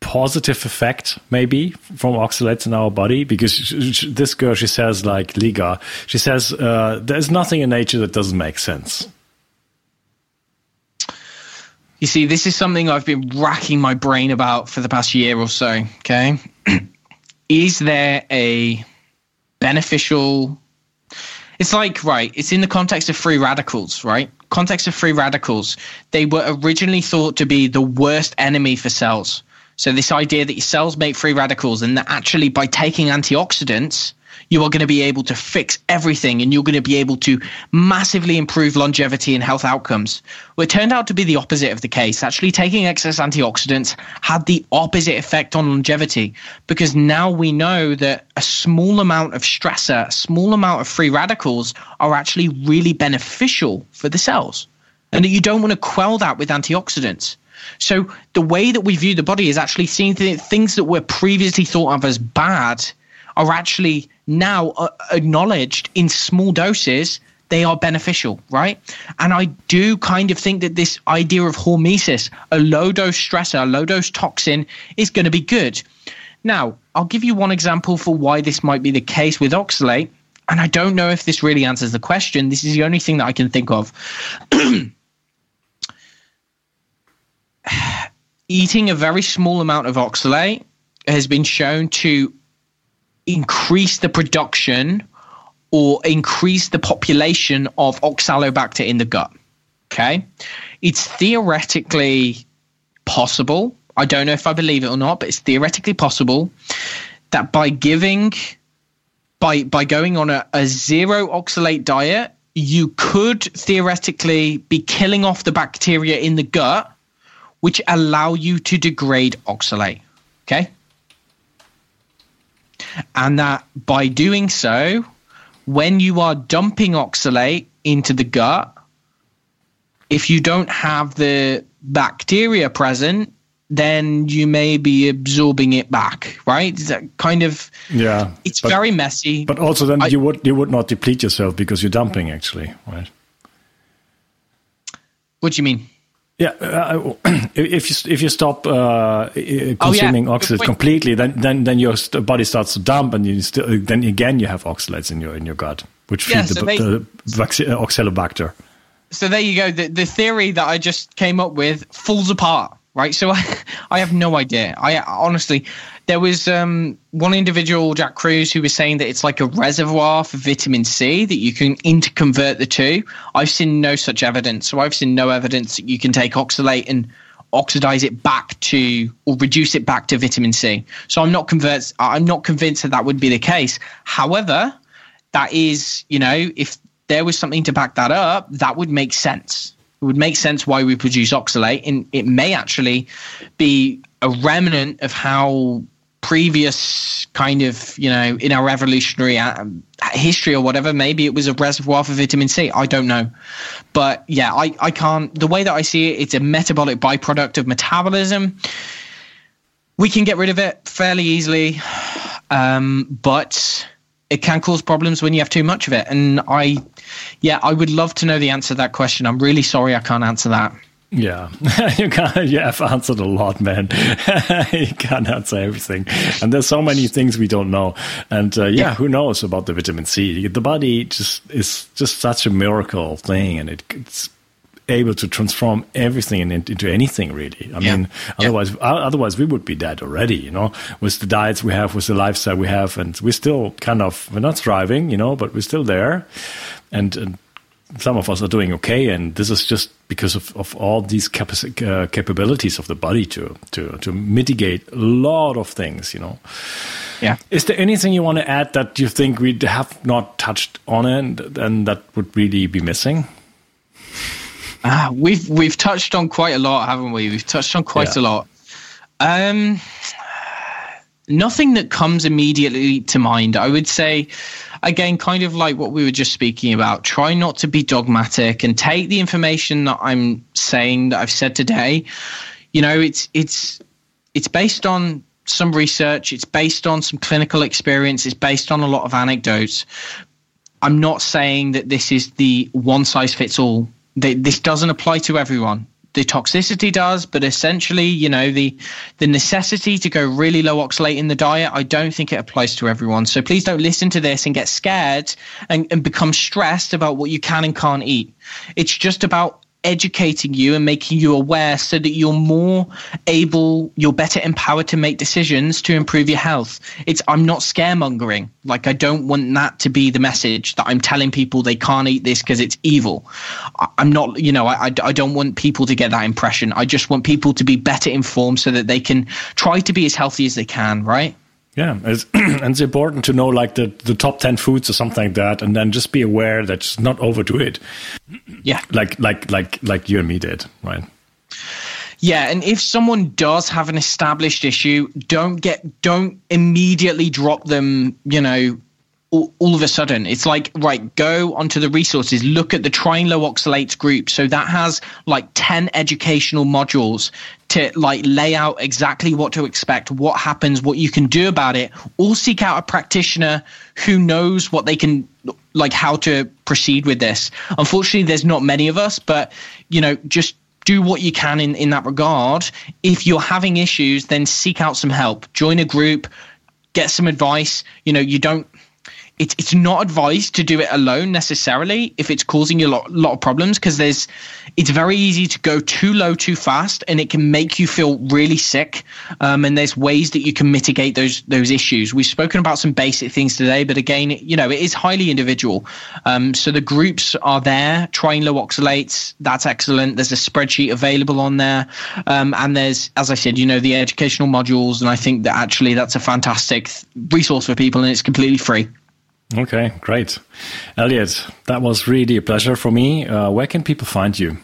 Speaker 1: positive effect maybe from oxalates in our body because this girl she says like liga she says uh, there's nothing in nature that doesn't make sense.
Speaker 2: You see this is something i've been racking my brain about for the past year or so okay? Is there a beneficial it's like right it's in the context of free radicals right? Context of free radicals. They were originally thought to be the worst enemy for cells so this idea that your cells make free radicals and that actually by taking antioxidants, you are going to be able to fix everything and you're going to be able to massively improve longevity and health outcomes. Well, it turned out to be the opposite of the case. Actually, taking excess antioxidants had the opposite effect on longevity because now we know that a small amount of stressor, a small amount of free radicals are actually really beneficial for the cells and that you don't want to quell that with antioxidants. So the way that we view the body is actually seeing th- things that were previously thought of as bad are actually now uh, acknowledged in small doses they are beneficial, right? And I do kind of think that this idea of hormesis, a low dose stressor, a low dose toxin, is going to be good. Now, I'll give you one example for why this might be the case with oxalate. And I don't know if this really answers the question. This is the only thing that I can think of. Eating a very small amount of oxalate has been shown to increase the production or increase the population of oxalobacter in the gut. Okay. It's theoretically possible. I don't know if I believe it or not, but it's theoretically possible that by giving, by by going on a, a zero oxalate diet, you could theoretically be killing off the bacteria in the gut, which allow you to degrade oxalate. Okay and that by doing so, when you are dumping oxalate into the gut, if you don't have the bacteria present, then you may be absorbing it back, right? Is that kind of
Speaker 1: yeah?
Speaker 2: It's but, very messy.
Speaker 1: But also, then I, you would you would not deplete yourself because you're dumping, actually, right?
Speaker 2: What do you mean?
Speaker 1: Yeah, uh, if you if you stop uh, consuming oh, yeah. oxalates completely, then then then your body starts to dump, and you still then again you have oxalates in your in your gut, which feed so the, they, the uh, oxalobacter.
Speaker 2: So there you go. The the theory that I just came up with falls apart, right? So I I have no idea. I honestly, there was um, one individual, Jack Kruse, who was saying that it's like a reservoir for vitamin C that you can interconvert the two. I've seen no such evidence. So I've seen no evidence that you can take oxalate and oxidize it back to or reduce it back to vitamin C. So I'm not convinced. I'm not convinced that that would be the case. However, that is, you know, if there was something to back that up, that would make sense. It would make sense why we produce oxalate, and it may actually be a remnant of how previous kind of you know in our evolutionary um, history or whatever maybe it was a reservoir for vitamin c. I don't know. But yeah i i can't the way that i see it it's a metabolic byproduct of metabolism. We can get rid of it fairly easily um, but it can cause problems when you have too much of it. And i yeah i would love to know the answer to that question. I'm really sorry i can't answer that
Speaker 1: yeah, you can't, You have answered a lot, man. you can't answer everything, and there's so many things we don't know. And uh, yeah, who knows about the vitamin C? The body just is just such a miracle thing, and it, it's able to transform everything into anything really i yeah. mean otherwise yeah. otherwise we would be dead already you know with the diets we have with the lifestyle we have and we're still kind of we're not thriving you know but we're still there and, and some of us are doing okay, and this is just because of, of all these capaci- uh, capabilities of the body to to to mitigate a lot of things. You know.
Speaker 2: Yeah.
Speaker 1: Is there anything you want to add that you think we have not touched on it, and that would really be missing?
Speaker 2: Uh, we've we've touched on quite a lot, haven't we? We've touched on quite yeah. a lot. Um, nothing that comes immediately to mind. I would say again, kind of like what we were just speaking about, try not to be dogmatic and take the information that I'm saying that I've said today. You know, it's it's it's based on some research, it's based on some clinical experience, it's based on a lot of anecdotes. I'm not saying that this is the one size fits all. This doesn't apply to everyone the toxicity does, but essentially, you know, the the necessity to go really low oxalate in the diet, I don't think it applies to everyone. So please don't listen to this and get scared and, and become stressed about what you can and can't eat. It's just about educating you and making you aware so that you're more able, you're better empowered to make decisions to improve your health. It's, I'm not scaremongering. Like, I don't want that to be the message that I'm telling people they can't eat this because it's evil. I'm not, you know, I, I don't want people to get that impression. I just want people to be better informed so that they can try to be as healthy as they can, right?
Speaker 1: Yeah, it's, and it's important to know like the, the top ten foods or something like that, and then just be aware that just not overdo it.
Speaker 2: Yeah,
Speaker 1: like like like like you and me did, right?
Speaker 2: Yeah, and if someone does have an established issue, don't get don't immediately drop them, you know, all, all, of a sudden it's like right go onto the resources look at the trying low oxalates group so that has like 10 educational modules to like lay out exactly what to expect what happens what you can do about it or seek out a practitioner who knows what they can like how to proceed with this unfortunately there's not many of us but you know just do what you can in, in that regard. If you're having issues, then seek out some help. Join a group, get some advice. You know, you don't it's it's not advised to do it alone necessarily if it's causing you a lot, lot of problems because there's it's very easy to go too low too fast and it can make you feel really sick um, and there's ways that you can mitigate those those issues. We've spoken about some basic things today but again you know it is highly individual. Um, so the groups are there trying low oxalates that's excellent. There's a spreadsheet available on there. Um, and there's as i said you know the educational modules and i think that actually that's a fantastic resource for people and it's completely free
Speaker 1: Okay, great. Elliot, that was really a pleasure for me. Uh, where can people find you?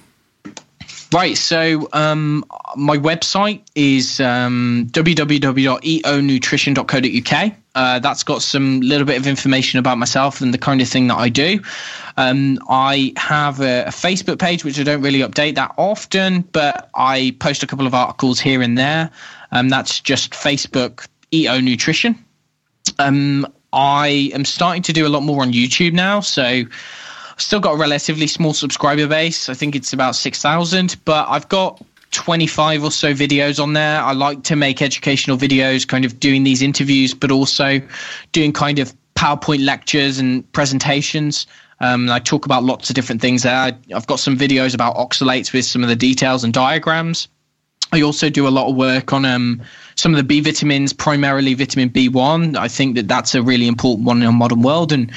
Speaker 2: Right, so um, my website is um, www.eonutrition.co.uk. Uh, that's got some little bit of information about myself and the kind of thing that I do. Um, I have a, a, Facebook page which I don't really update that often, but I post a couple of articles here and there. Um, that's just Facebook EO Nutrition. Um, I am starting to do a lot more on YouTube now. So I've still got a relatively small subscriber base. I think it's about 6,000, but I've got 25 or so videos on there. I like to make educational videos, kind of doing these interviews, but also doing kind of PowerPoint lectures and presentations. Um, I talk about lots of different things there. I've got some videos about oxalates with some of the details and diagrams. I also do a lot of work on um, some of the B vitamins, primarily vitamin B1. I think that that's a really important one in a modern world, and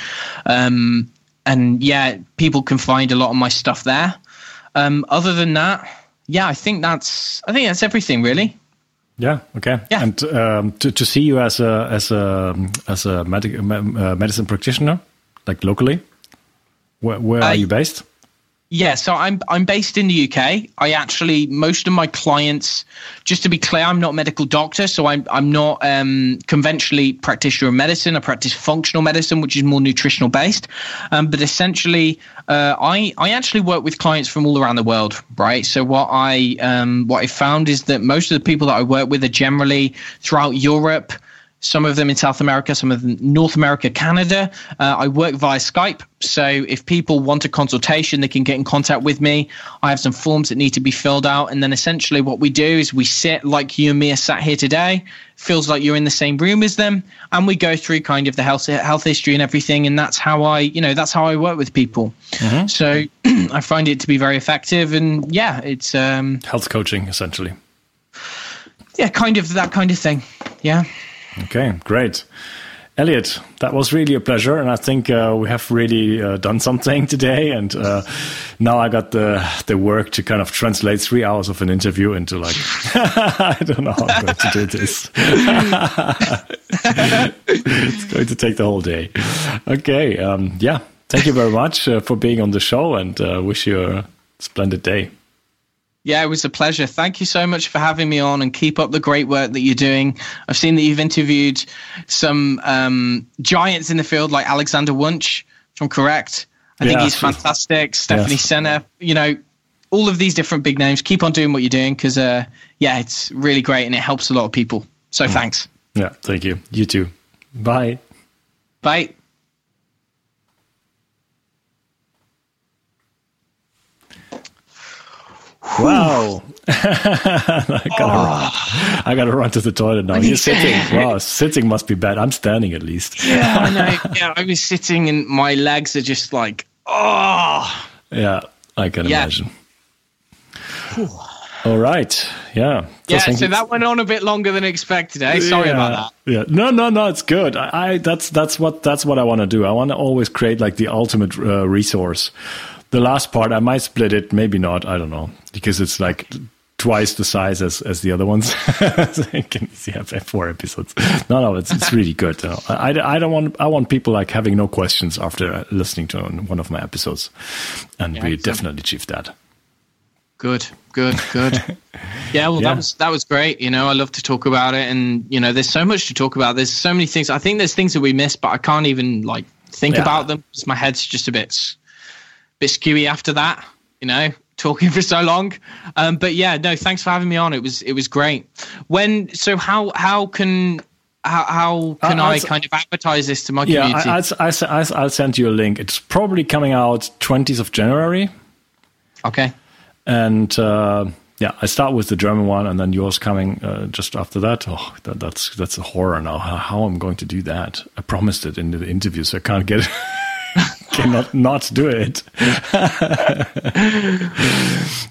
Speaker 2: um, and yeah, people can find a lot of my stuff there. Um, other than that, yeah, I think that's I think that's everything really.
Speaker 1: Yeah. Okay. Yeah. And um, to to see you as a as a as a medic, uh, medicine practitioner, like locally, where where are you based?
Speaker 2: Yeah, so I'm I'm based in the UK. I actually most of my clients, just to be clear, I'm not a medical doctor, so I'm I'm not um, conventionally practitioner of medicine. I practice functional medicine, which is more nutritional based. Um, but essentially, uh, I I actually work with clients from all around the world, right? So what I um, what I found is that most of the people that I work with are generally throughout Europe some of them in South America, some of them North America, Canada. Uh, I work via Skype. So if people want a consultation, they can get in contact with me. I have some forms that need to be filled out. And then essentially what we do is we sit like you and me are sat here today, feels like you're in the same room as them. And we go through kind of the health, health history and everything. And that's how I, you know, that's how I work with people. Mm-hmm. So I find it to be very effective. And yeah, it's um,
Speaker 1: health coaching essentially.
Speaker 2: Yeah, kind of that kind of thing. Yeah.
Speaker 1: Okay, great. Elliot, that was really a pleasure, and I think uh, we have really uh, done something today. And uh, now I got the the work to kind of translate three hours of an interview into like I don't know how I'm going to do this. it's going to take the whole day. Okay, um, yeah. Thank you very much uh, for being on the show, and uh, wish you a splendid day.
Speaker 2: Yeah, it was a pleasure. Thank you so much for having me on and keep up the great work that you're doing. I've seen that you've interviewed some um, giants in the field like Alexander Wunsch, if I'm correct. I yeah, think he's fantastic. Stephanie yes. Seneff, you know, all of these different big names. Keep on doing what you're doing because, uh, yeah, it's really great and it helps a lot of people. So mm. thanks.
Speaker 1: Yeah, thank you. You too. Bye.
Speaker 2: Bye.
Speaker 1: Wow. I, gotta oh. I gotta run to the toilet now. You're sitting. Wow, sitting must be bad. I'm standing at least.
Speaker 2: Yeah, I know. Yeah, I was sitting and my legs are just like, oh.
Speaker 1: Yeah, I can yeah. imagine. All right. Yeah.
Speaker 2: Yeah. So that went on a bit longer than expected. Eh? Sorry
Speaker 1: yeah,
Speaker 2: about
Speaker 1: that. Yeah. No, no, no. It's good. I, I that's that's what that's what I want to do. I want to always create like the ultimate uh, resource the last part, I might split it, maybe not. I don't know because it's like twice the size as, as the other ones. so you can see have four episodes. No, no, it's, it's really good. You know. I, I don't want I want people like having no questions after listening to one of my episodes, and yeah, we exactly. definitely achieved that.
Speaker 2: Good, good, good. yeah, well, yeah. that was that was great. You know, I love to talk about it, and you know, there's so much to talk about. There's so many things. I think there's things that we missed, but I can't even like think yeah. about them because my head's just a bit, bit skewy after that. You know, talking for so long. Um, but yeah, no, thanks for having me on. It was it was great. When so how how can how, how can I'll, I kind of advertise this to my community?
Speaker 1: Yeah, I, I, I, I'll send you a link. It's probably coming out 20th of January.
Speaker 2: Okay.
Speaker 1: And uh, yeah, I start with the German one, and then yours coming uh, just after that. Oh, that, that's that's a horror now. How, how I'm going to do that? I promised it in the interview, so I can't get. cannot not do it.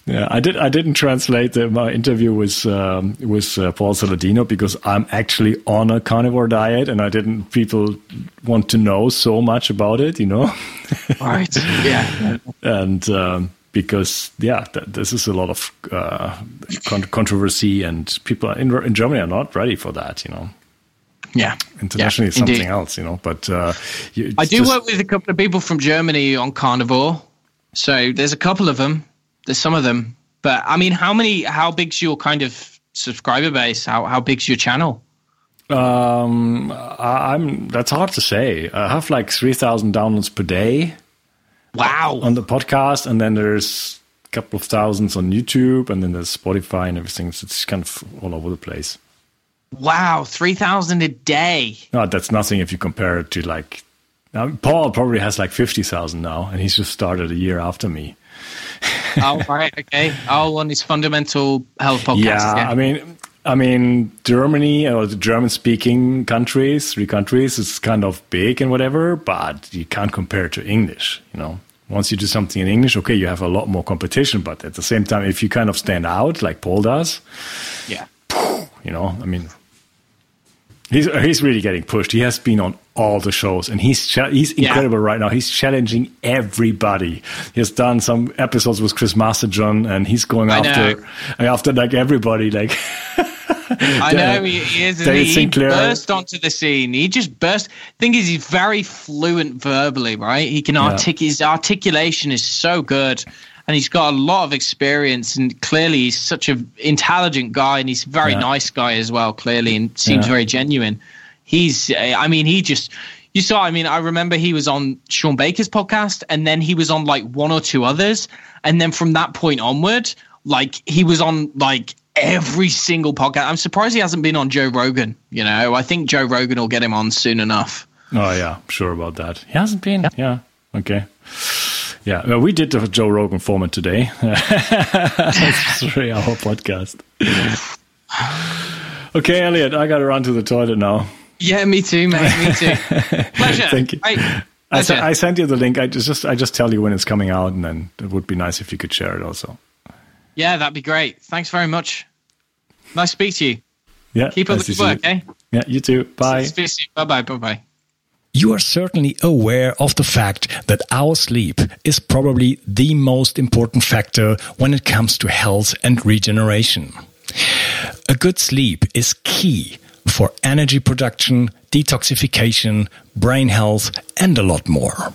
Speaker 1: yeah, I did. I didn't translate the, my interview with um, with uh, Paul Saladino because I'm actually on a carnivore diet, and I didn't. People want to know so much about it, you know.
Speaker 2: right. Yeah.
Speaker 1: and. Um, because yeah, th- this is a lot of uh, con- controversy, and people in, in Germany are not ready for that. You know.
Speaker 2: Yeah,
Speaker 1: internationally, yeah, something else, you know. But uh,
Speaker 2: you, I do just... work with a couple of people from Germany on carnivore, so there's a couple of them. There's some of them, but I mean, how many? How big's your kind of subscriber base? How how big's your channel?
Speaker 1: Um, I'm. That's hard to say. I have like three thousand downloads per day.
Speaker 2: Wow.
Speaker 1: On the podcast, and then there's a couple of thousands on YouTube, and then there's Spotify and everything. So it's kind of all over the place.
Speaker 2: Wow, three thousand a day.
Speaker 1: No, that's nothing if you compare it to like. Now, Paul probably has like fifty thousand now, and he's just started a year after me.
Speaker 2: oh right, okay. All on his fundamental health podcast.
Speaker 1: Yeah, yeah. I mean, I mean, Germany or the German-speaking countries, three countries, is kind of big and whatever, but you can't compare it to English. You know, once you do something in English, okay, you have a lot more competition, but at the same time, if you kind of stand out like Paul does,
Speaker 2: yeah,
Speaker 1: you know, I mean, he's uh, he's really getting pushed. He has been on all the shows, and he's he's incredible yeah. right now. He's challenging everybody. He has done some episodes with Chris Masterjohn, and he's going I after know. after like everybody. Like
Speaker 2: I know he, is. He, he burst onto the scene. He just burst. Thing is, he's very fluent verbally. Right, he can articulate. Yeah. His articulation is so good and he's got a lot of experience and clearly he's such an intelligent guy and he's a very yeah. nice guy as well clearly and seems yeah. very genuine. He's uh, i mean he just you saw i mean i remember he was on Shawn Baker's podcast and then he was on like one or two others. And then from that point onward like he was on like every single podcast. I'm surprised he hasn't been on joe rogan you know? I think joe rogan will get him on soon enough.
Speaker 1: Oh yeah. Sure about that. He hasn't been. Yeah, yeah. okay yeah, well, we did the Joe Rogan format today. A three hour podcast. okay, Elliot, I got to run to the toilet now.
Speaker 2: Yeah, me too, mate. Me too. Pleasure.
Speaker 1: Thank you. I, I, I, sent you the link. I just I just tell you when it's coming out, and then it would be nice if you could share it also.
Speaker 2: Yeah, that'd be great. Thanks very much. Nice to speak to you.
Speaker 1: Yeah.
Speaker 2: Keep up the good work, eh?
Speaker 1: Yeah, you too. Bye.
Speaker 2: Bye bye. Bye bye
Speaker 3: you are certainly aware of the fact that our sleep is probably the most important factor when it comes to health and regeneration. A good sleep is key for energy production, detoxification, brain health, and a lot more.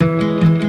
Speaker 3: Thank you.